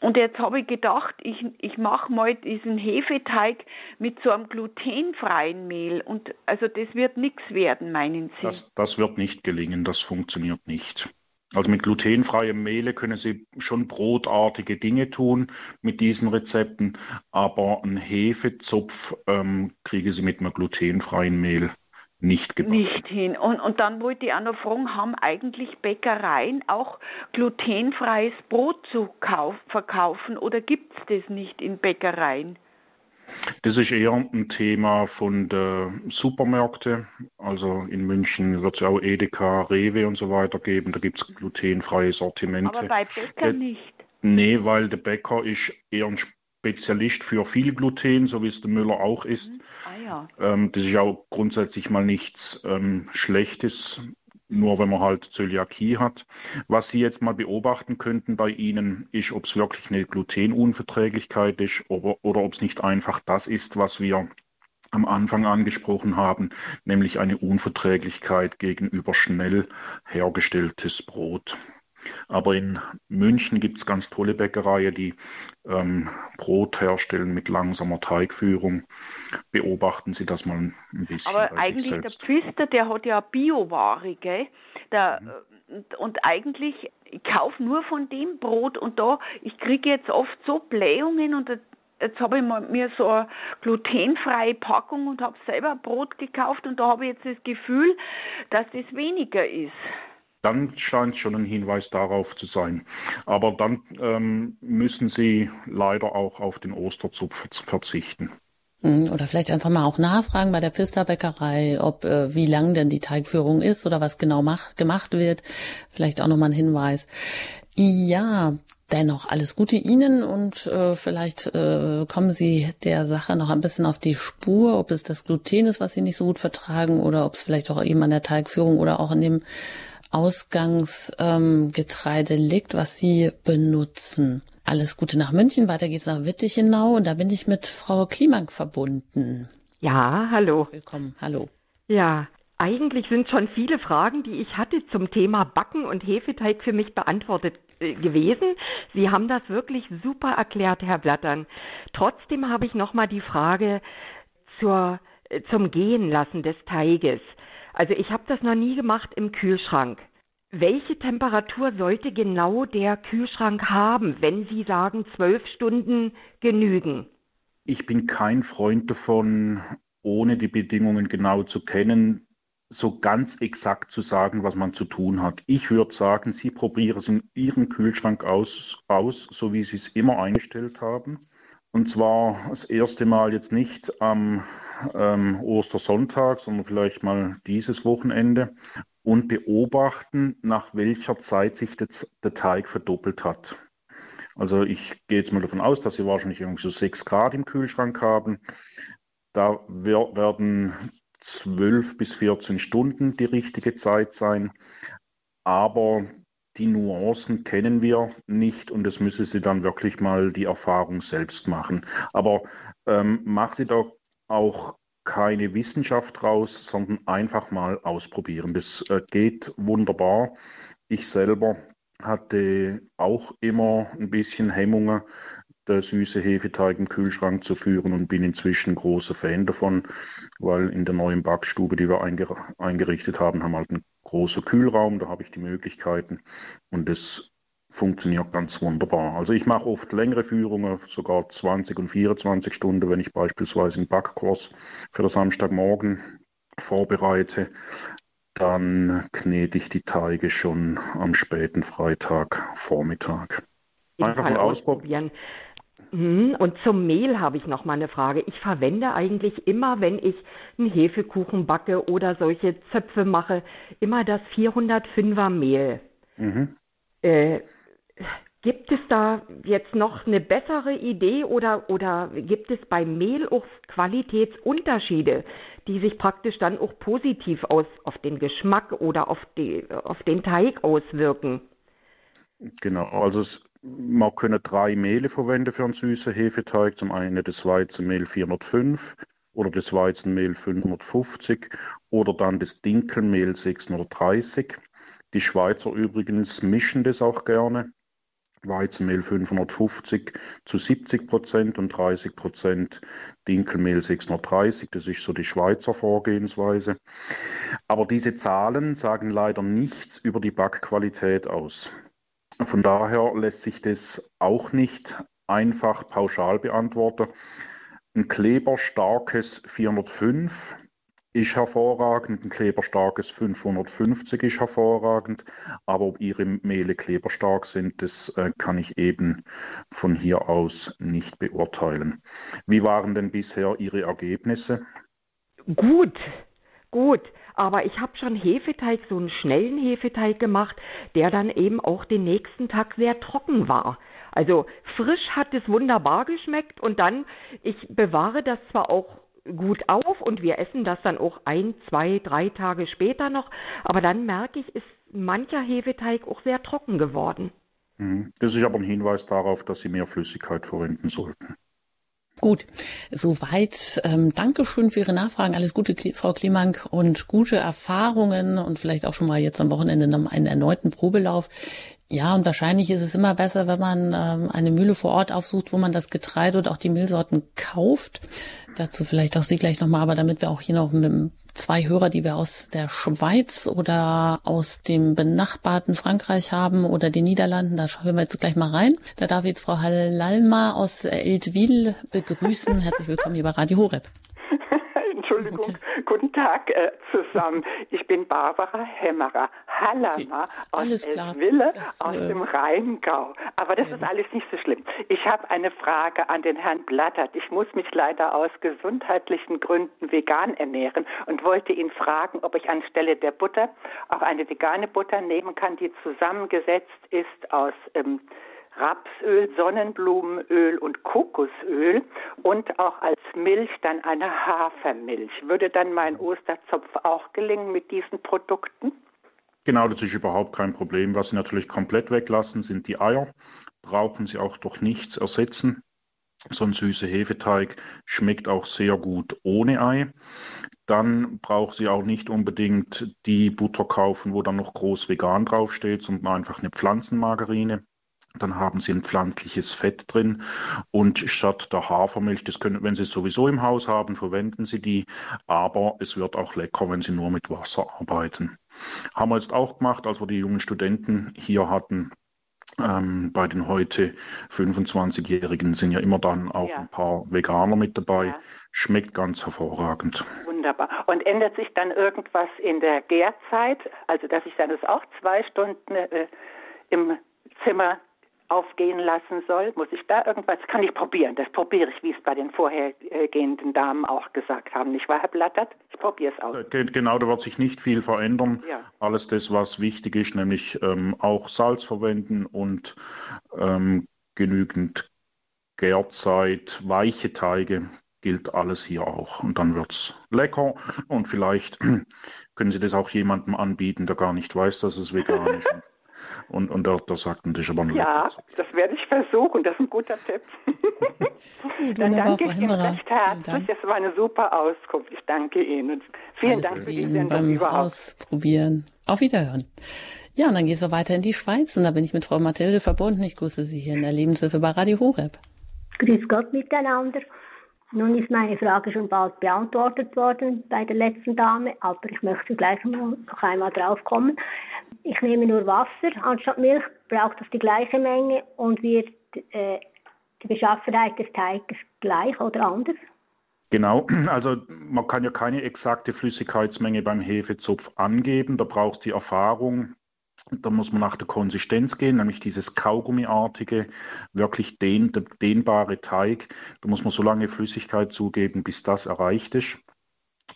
und jetzt habe ich gedacht, ich, ich mache mal diesen Hefeteig mit so einem glutenfreien Mehl. Und also das wird nichts werden, meinen Sie? Das, das wird nicht gelingen, das funktioniert nicht. Also mit glutenfreiem Mehle können Sie schon brotartige Dinge tun mit diesen Rezepten, aber einen Hefezopf ähm, kriegen Sie mit einem glutenfreien Mehl nicht gebacken. Nicht hin. Und, und dann wollte ich auch noch fragen, haben eigentlich Bäckereien auch glutenfreies Brot zu kauf, verkaufen oder gibt es das nicht in Bäckereien? Das ist eher ein Thema von den Supermärkten. Also in München wird es auch Edeka, Rewe und so weiter geben. Da gibt es glutenfreie Sortimente. Aber bei Bäcker nicht. Nee, weil der Bäcker ist eher ein Spezialist für viel Gluten, so wie es der Müller auch ist. Mhm. Ah, ja. ähm, das ist auch grundsätzlich mal nichts ähm, Schlechtes, nur wenn man halt Zöliakie hat. Was Sie jetzt mal beobachten könnten bei Ihnen, ist, ob es wirklich eine Glutenunverträglichkeit ist oder, oder ob es nicht einfach das ist, was wir am Anfang angesprochen haben, nämlich eine Unverträglichkeit gegenüber schnell hergestelltes Brot. Aber in München gibt es ganz tolle Bäckereien, die ähm, Brot herstellen mit langsamer Teigführung. Beobachten Sie das mal ein bisschen. Aber eigentlich der Pfister, der hat ja Bioware, gell? Der, mhm. Und eigentlich, ich kaufe nur von dem Brot und da, ich kriege jetzt oft so Blähungen und jetzt habe ich mir so eine glutenfreie Packung und habe selber Brot gekauft und da habe ich jetzt das Gefühl, dass das weniger ist dann scheint es schon ein Hinweis darauf zu sein. Aber dann ähm, müssen Sie leider auch auf den Osterzupf verzichten. Hm, oder vielleicht einfach mal auch nachfragen bei der Pfisterbäckerei, ob äh, wie lang denn die Teigführung ist oder was genau mach, gemacht wird. Vielleicht auch nochmal ein Hinweis. Ja, dennoch alles Gute Ihnen und äh, vielleicht äh, kommen Sie der Sache noch ein bisschen auf die Spur, ob es das Gluten ist, was Sie nicht so gut vertragen oder ob es vielleicht auch eben an der Teigführung oder auch an dem Ausgangsgetreide ähm, liegt, was Sie benutzen. Alles Gute nach München. Weiter geht's nach Wittichenau und da bin ich mit Frau Klimak verbunden. Ja, hallo. Willkommen. Hallo. Ja, eigentlich sind schon viele Fragen, die ich hatte zum Thema Backen und Hefeteig für mich beantwortet äh, gewesen. Sie haben das wirklich super erklärt, Herr Blattern. Trotzdem habe ich noch mal die Frage zur, äh, zum Gehen lassen des Teiges. Also ich habe das noch nie gemacht im Kühlschrank. Welche Temperatur sollte genau der Kühlschrank haben, wenn Sie sagen, zwölf Stunden genügen? Ich bin kein Freund davon, ohne die Bedingungen genau zu kennen, so ganz exakt zu sagen, was man zu tun hat. Ich würde sagen, Sie probieren es in Ihrem Kühlschrank aus, aus, so wie Sie es immer eingestellt haben. Und zwar das erste Mal jetzt nicht am ähm, Ostersonntag, sondern vielleicht mal dieses Wochenende. und beobachten, nach welcher Zeit sich der, der Teig verdoppelt hat. Also ich gehe jetzt mal davon aus, dass Sie wahrscheinlich irgendwie so 6 Grad im Kühlschrank haben. Da werden 12 bis 14 Stunden die richtige Zeit sein. Aber die Nuancen kennen wir nicht und es müsse sie dann wirklich mal die Erfahrung selbst machen. Aber ähm, mach sie doch auch keine Wissenschaft raus, sondern einfach mal ausprobieren. Das äh, geht wunderbar. Ich selber hatte auch immer ein bisschen Hemmungen, der süße Hefeteig im Kühlschrank zu führen und bin inzwischen großer Fan davon, weil in der neuen Backstube, die wir eingerichtet haben, haben halt einen großen Kühlraum, da habe ich die Möglichkeiten und das funktioniert ganz wunderbar. Also ich mache oft längere Führungen, sogar 20 und 24 Stunden, wenn ich beispielsweise einen Backkurs für den Samstagmorgen vorbereite. Dann knete ich die Teige schon am späten Freitagvormittag. Einfach mal ausprobieren. Hm, und zum Mehl habe ich noch mal eine Frage. Ich verwende eigentlich immer, wenn ich einen Hefekuchen backe oder solche Zöpfe mache, immer das 405er Mehl. Mhm. Äh, gibt es da jetzt noch eine bessere Idee oder, oder gibt es beim Mehl auch Qualitätsunterschiede, die sich praktisch dann auch positiv aus, auf den Geschmack oder auf, die, auf den Teig auswirken? Genau, also es man können drei Mehle verwenden für einen süßen Hefeteig. Zum einen das Weizenmehl 405 oder das Weizenmehl 550 oder dann das Dinkelmehl 630. Die Schweizer übrigens mischen das auch gerne. Weizenmehl 550 zu 70 Prozent und 30 Prozent Dinkelmehl 630. Das ist so die Schweizer Vorgehensweise. Aber diese Zahlen sagen leider nichts über die Backqualität aus. Von daher lässt sich das auch nicht einfach pauschal beantworten. Ein kleberstarkes 405 ist hervorragend, ein kleberstarkes 550 ist hervorragend, aber ob Ihre Mehle kleberstark sind, das äh, kann ich eben von hier aus nicht beurteilen. Wie waren denn bisher Ihre Ergebnisse? Gut, gut. Aber ich habe schon Hefeteig, so einen schnellen Hefeteig gemacht, der dann eben auch den nächsten Tag sehr trocken war. Also frisch hat es wunderbar geschmeckt und dann, ich bewahre das zwar auch gut auf und wir essen das dann auch ein, zwei, drei Tage später noch, aber dann merke ich, ist mancher Hefeteig auch sehr trocken geworden. Mhm. Das ist aber ein Hinweis darauf, dass Sie mehr Flüssigkeit verwenden sollten. Gut, soweit. Ähm, Dankeschön für Ihre Nachfragen. Alles Gute, Frau Klimank, und gute Erfahrungen und vielleicht auch schon mal jetzt am Wochenende einen erneuten Probelauf. Ja, und wahrscheinlich ist es immer besser, wenn man ähm, eine Mühle vor Ort aufsucht, wo man das Getreide und auch die Mehlsorten kauft. Dazu vielleicht auch Sie gleich nochmal, aber damit wir auch hier noch mit zwei Hörer, die wir aus der Schweiz oder aus dem benachbarten Frankreich haben oder den Niederlanden, da hören wir jetzt gleich mal rein. Da darf ich jetzt Frau Hallalma aus Eltville begrüßen. Herzlich willkommen hier bei Radio Horeb. Entschuldigung. Okay. Guten Tag äh, zusammen. Ich bin Barbara Hämmerer, Hallermer okay. aus Eltville, aus äh, dem Rheingau. Aber das ist alles nicht so schlimm. Ich habe eine Frage an den Herrn Blattert. Ich muss mich leider aus gesundheitlichen Gründen vegan ernähren und wollte ihn fragen, ob ich anstelle der Butter auch eine vegane Butter nehmen kann, die zusammengesetzt ist aus ähm, Rapsöl, Sonnenblumenöl und Kokosöl und auch als Milch dann eine Hafermilch. Würde dann mein Osterzopf auch gelingen mit diesen Produkten? Genau, das ist überhaupt kein Problem. Was Sie natürlich komplett weglassen, sind die Eier. Brauchen Sie auch durch nichts ersetzen. So ein süßer Hefeteig schmeckt auch sehr gut ohne Ei. Dann braucht sie auch nicht unbedingt die Butter kaufen, wo dann noch groß vegan draufsteht, sondern einfach eine Pflanzenmargarine. Dann haben Sie ein pflanzliches Fett drin und statt der Hafermilch, das können, wenn Sie es sowieso im Haus haben, verwenden Sie die, aber es wird auch lecker, wenn Sie nur mit Wasser arbeiten. Haben wir jetzt auch gemacht, als wir die jungen Studenten hier hatten. Ähm, bei den heute 25-Jährigen sind ja immer dann auch ja. ein paar Veganer mit dabei. Ja. Schmeckt ganz hervorragend. Wunderbar. Und ändert sich dann irgendwas in der Gärzeit? Also, dass ich dann das auch zwei Stunden äh, im Zimmer aufgehen lassen soll? Muss ich da irgendwas? Kann ich probieren. Das probiere ich, wie es bei den vorhergehenden Damen auch gesagt haben. Nicht wahr, Herr Blattert? Ich probiere es aus. Genau, da wird sich nicht viel verändern. Ja. Alles das, was wichtig ist, nämlich ähm, auch Salz verwenden und ähm, genügend Gärzeit, weiche Teige, gilt alles hier auch. Und dann wird es lecker und vielleicht können Sie das auch jemandem anbieten, der gar nicht weiß, dass es vegan ist. Und, und der, der sagt, das ist aber ein Ja, das werde ich versuchen. Das ist ein guter Tipp. Gut, Dann danke ich Ihnen recht herzlich. Es war eine super Auskunft. Ich danke Ihnen. Vielen Alles Dank für die Sendung beim überhaupt. Ausprobieren. Auf Wiederhören. Ja, und dann geht es so weiter in die Schweiz. Und da bin ich mit Frau Mathilde verbunden. Ich grüße Sie hier in der Lebenshilfe bei Radio Horeb. Grüß Gott miteinander. Nun ist meine Frage schon bald beantwortet worden bei der letzten Dame, aber ich möchte gleich noch einmal drauf kommen. Ich nehme nur Wasser anstatt Milch, braucht das die gleiche Menge und wird äh, die Beschaffenheit des Teiges gleich oder anders? Genau, also man kann ja keine exakte Flüssigkeitsmenge beim Hefezopf angeben, da braucht es die Erfahrung, da muss man nach der Konsistenz gehen, nämlich dieses Kaugummiartige, wirklich dehn, dehnbare Teig. Da muss man so lange Flüssigkeit zugeben, bis das erreicht ist.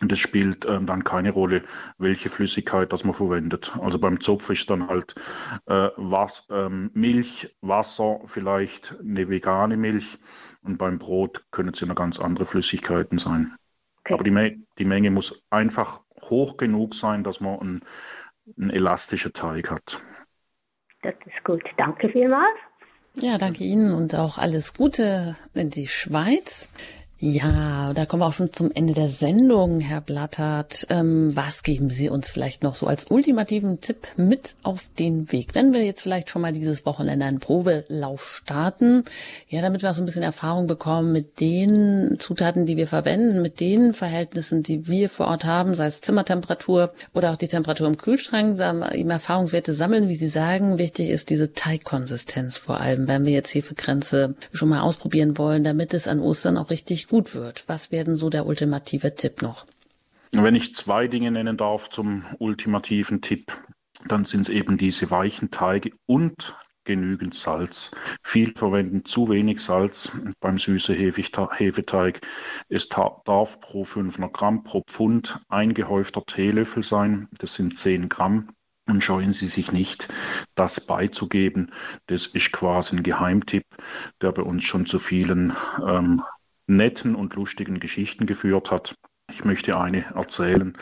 Und es spielt ähm, dann keine Rolle, welche Flüssigkeit das man verwendet. Also beim Zopf ist dann halt äh, was, ähm, Milch, Wasser, vielleicht eine vegane Milch. Und beim Brot können es ja noch ganz andere Flüssigkeiten sein. Okay. Aber die, die Menge muss einfach hoch genug sein, dass man ein ein elastischer Teig hat. Das ist gut. Danke vielmals. Ja, danke Ihnen und auch alles Gute in die Schweiz. Ja, da kommen wir auch schon zum Ende der Sendung, Herr Blattert. Ähm, was geben Sie uns vielleicht noch so als ultimativen Tipp mit auf den Weg? Wenn wir jetzt vielleicht schon mal dieses Wochenende einen Probelauf starten, ja, damit wir auch so ein bisschen Erfahrung bekommen mit den Zutaten, die wir verwenden, mit den Verhältnissen, die wir vor Ort haben, sei es Zimmertemperatur oder auch die Temperatur im Kühlschrank, eben Erfahrungswerte sammeln, wie Sie sagen. Wichtig ist diese Teigkonsistenz vor allem, wenn wir jetzt Hefegrenze schon mal ausprobieren wollen, damit es an Ostern auch richtig gut wird. Was werden so der ultimative Tipp noch? Wenn ich zwei Dinge nennen darf zum ultimativen Tipp, dann sind es eben diese weichen Teige und genügend Salz. Viel verwenden zu wenig Salz beim süßen Hefeteig. Es darf pro 500 Gramm pro Pfund ein gehäufter Teelöffel sein. Das sind 10 Gramm. Und scheuen Sie sich nicht, das beizugeben. Das ist quasi ein Geheimtipp, der bei uns schon zu vielen ähm, netten und lustigen Geschichten geführt hat. Ich möchte eine erzählen.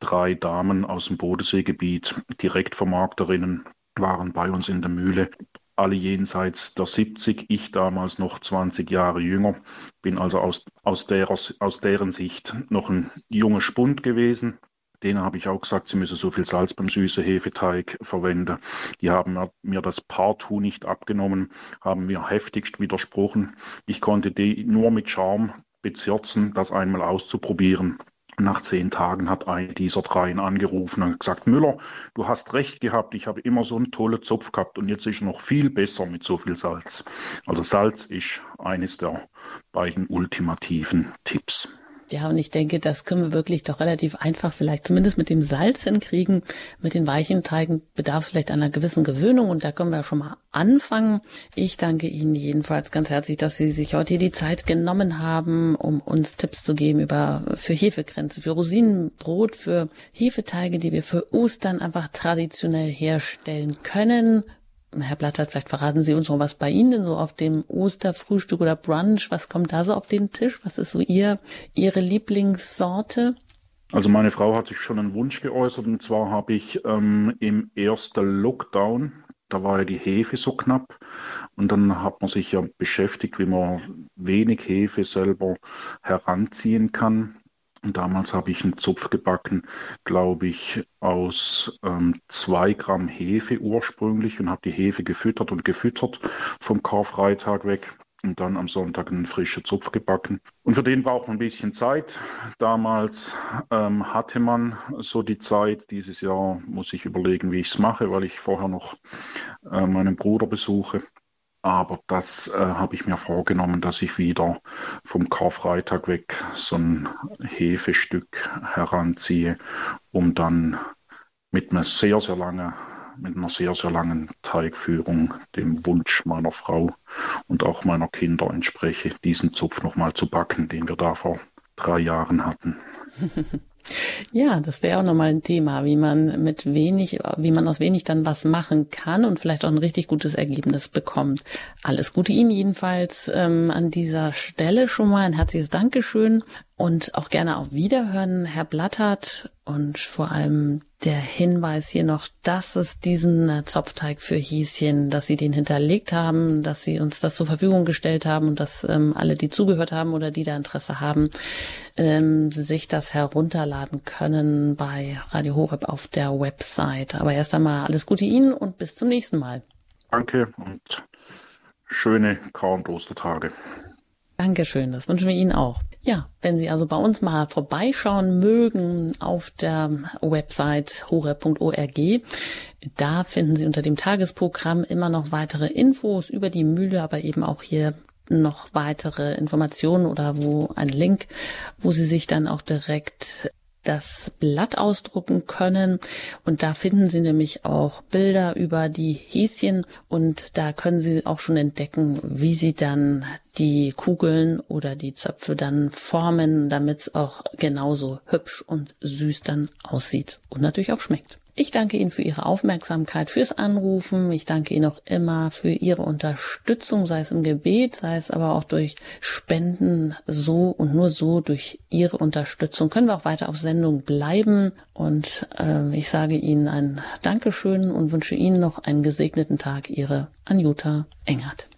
Drei Damen aus dem Bodenseegebiet, Direktvermarkterinnen, waren bei uns in der Mühle. Alle jenseits der 70, ich damals noch 20 Jahre jünger, bin also aus, aus, der, aus deren Sicht noch ein junger Spund gewesen, Denen habe ich auch gesagt, sie müssen so viel Salz beim süßen Hefeteig verwenden. Die haben mir das Partout nicht abgenommen, haben mir heftigst widersprochen. Ich konnte die nur mit Charme bezirzen, das einmal auszuprobieren. Nach zehn Tagen hat eine dieser dreien angerufen und gesagt, Müller, du hast recht gehabt, ich habe immer so einen tollen Zopf gehabt und jetzt ist er noch viel besser mit so viel Salz. Also Salz ist eines der beiden ultimativen Tipps. Ja, und ich denke, das können wir wirklich doch relativ einfach vielleicht zumindest mit dem Salz hinkriegen. Mit den weichen Teigen bedarf es vielleicht einer gewissen Gewöhnung und da können wir schon mal anfangen. Ich danke Ihnen jedenfalls ganz herzlich, dass Sie sich heute die Zeit genommen haben, um uns Tipps zu geben über für Hefegrenze, für Rosinenbrot, für Hefeteige, die wir für Ostern einfach traditionell herstellen können. Herr Blattert, vielleicht verraten Sie uns noch was bei Ihnen so auf dem Osterfrühstück oder Brunch. Was kommt da so auf den Tisch? Was ist so Ihr, Ihre Lieblingssorte? Also meine Frau hat sich schon einen Wunsch geäußert und zwar habe ich ähm, im ersten Lockdown, da war ja die Hefe so knapp und dann hat man sich ja beschäftigt, wie man wenig Hefe selber heranziehen kann. Und damals habe ich einen Zupf gebacken, glaube ich, aus ähm, zwei Gramm Hefe ursprünglich und habe die Hefe gefüttert und gefüttert vom Karfreitag weg und dann am Sonntag einen frischen Zupf gebacken. Und für den braucht man ein bisschen Zeit. Damals ähm, hatte man so die Zeit. Dieses Jahr muss ich überlegen, wie ich es mache, weil ich vorher noch äh, meinen Bruder besuche. Aber das äh, habe ich mir vorgenommen, dass ich wieder vom Karfreitag weg so ein Hefestück heranziehe, um dann mit einer sehr, sehr langen mit einer sehr, sehr langen Teigführung dem Wunsch meiner Frau und auch meiner Kinder entspreche, diesen Zupf nochmal zu backen, den wir da vor drei Jahren hatten. Ja, das wäre auch nochmal ein Thema, wie man mit wenig, wie man aus wenig dann was machen kann und vielleicht auch ein richtig gutes Ergebnis bekommt. Alles Gute Ihnen jedenfalls ähm, an dieser Stelle schon mal ein herzliches Dankeschön und auch gerne auf Wiederhören, Herr Blattert. Und vor allem der Hinweis hier noch, dass es diesen äh, Zopfteig für Häschen, dass Sie den hinterlegt haben, dass Sie uns das zur Verfügung gestellt haben und dass ähm, alle, die zugehört haben oder die da Interesse haben, ähm, sich das herunterladen können bei Radio Horeb auf der Website. Aber erst einmal alles Gute Ihnen und bis zum nächsten Mal. Danke und schöne Korn Ostertage. Dankeschön, das wünschen wir Ihnen auch. Ja, wenn Sie also bei uns mal vorbeischauen mögen auf der Website hore.org, da finden Sie unter dem Tagesprogramm immer noch weitere Infos über die Mühle, aber eben auch hier noch weitere Informationen oder wo ein Link, wo Sie sich dann auch direkt das Blatt ausdrucken können. Und da finden Sie nämlich auch Bilder über die Häschen und da können Sie auch schon entdecken, wie Sie dann die Kugeln oder die Zöpfe dann formen, damit es auch genauso hübsch und süß dann aussieht und natürlich auch schmeckt. Ich danke Ihnen für Ihre Aufmerksamkeit, fürs Anrufen. Ich danke Ihnen auch immer für Ihre Unterstützung, sei es im Gebet, sei es aber auch durch Spenden. So und nur so durch Ihre Unterstützung können wir auch weiter auf Sendung bleiben. Und äh, ich sage Ihnen ein Dankeschön und wünsche Ihnen noch einen gesegneten Tag. Ihre Anjuta Engert.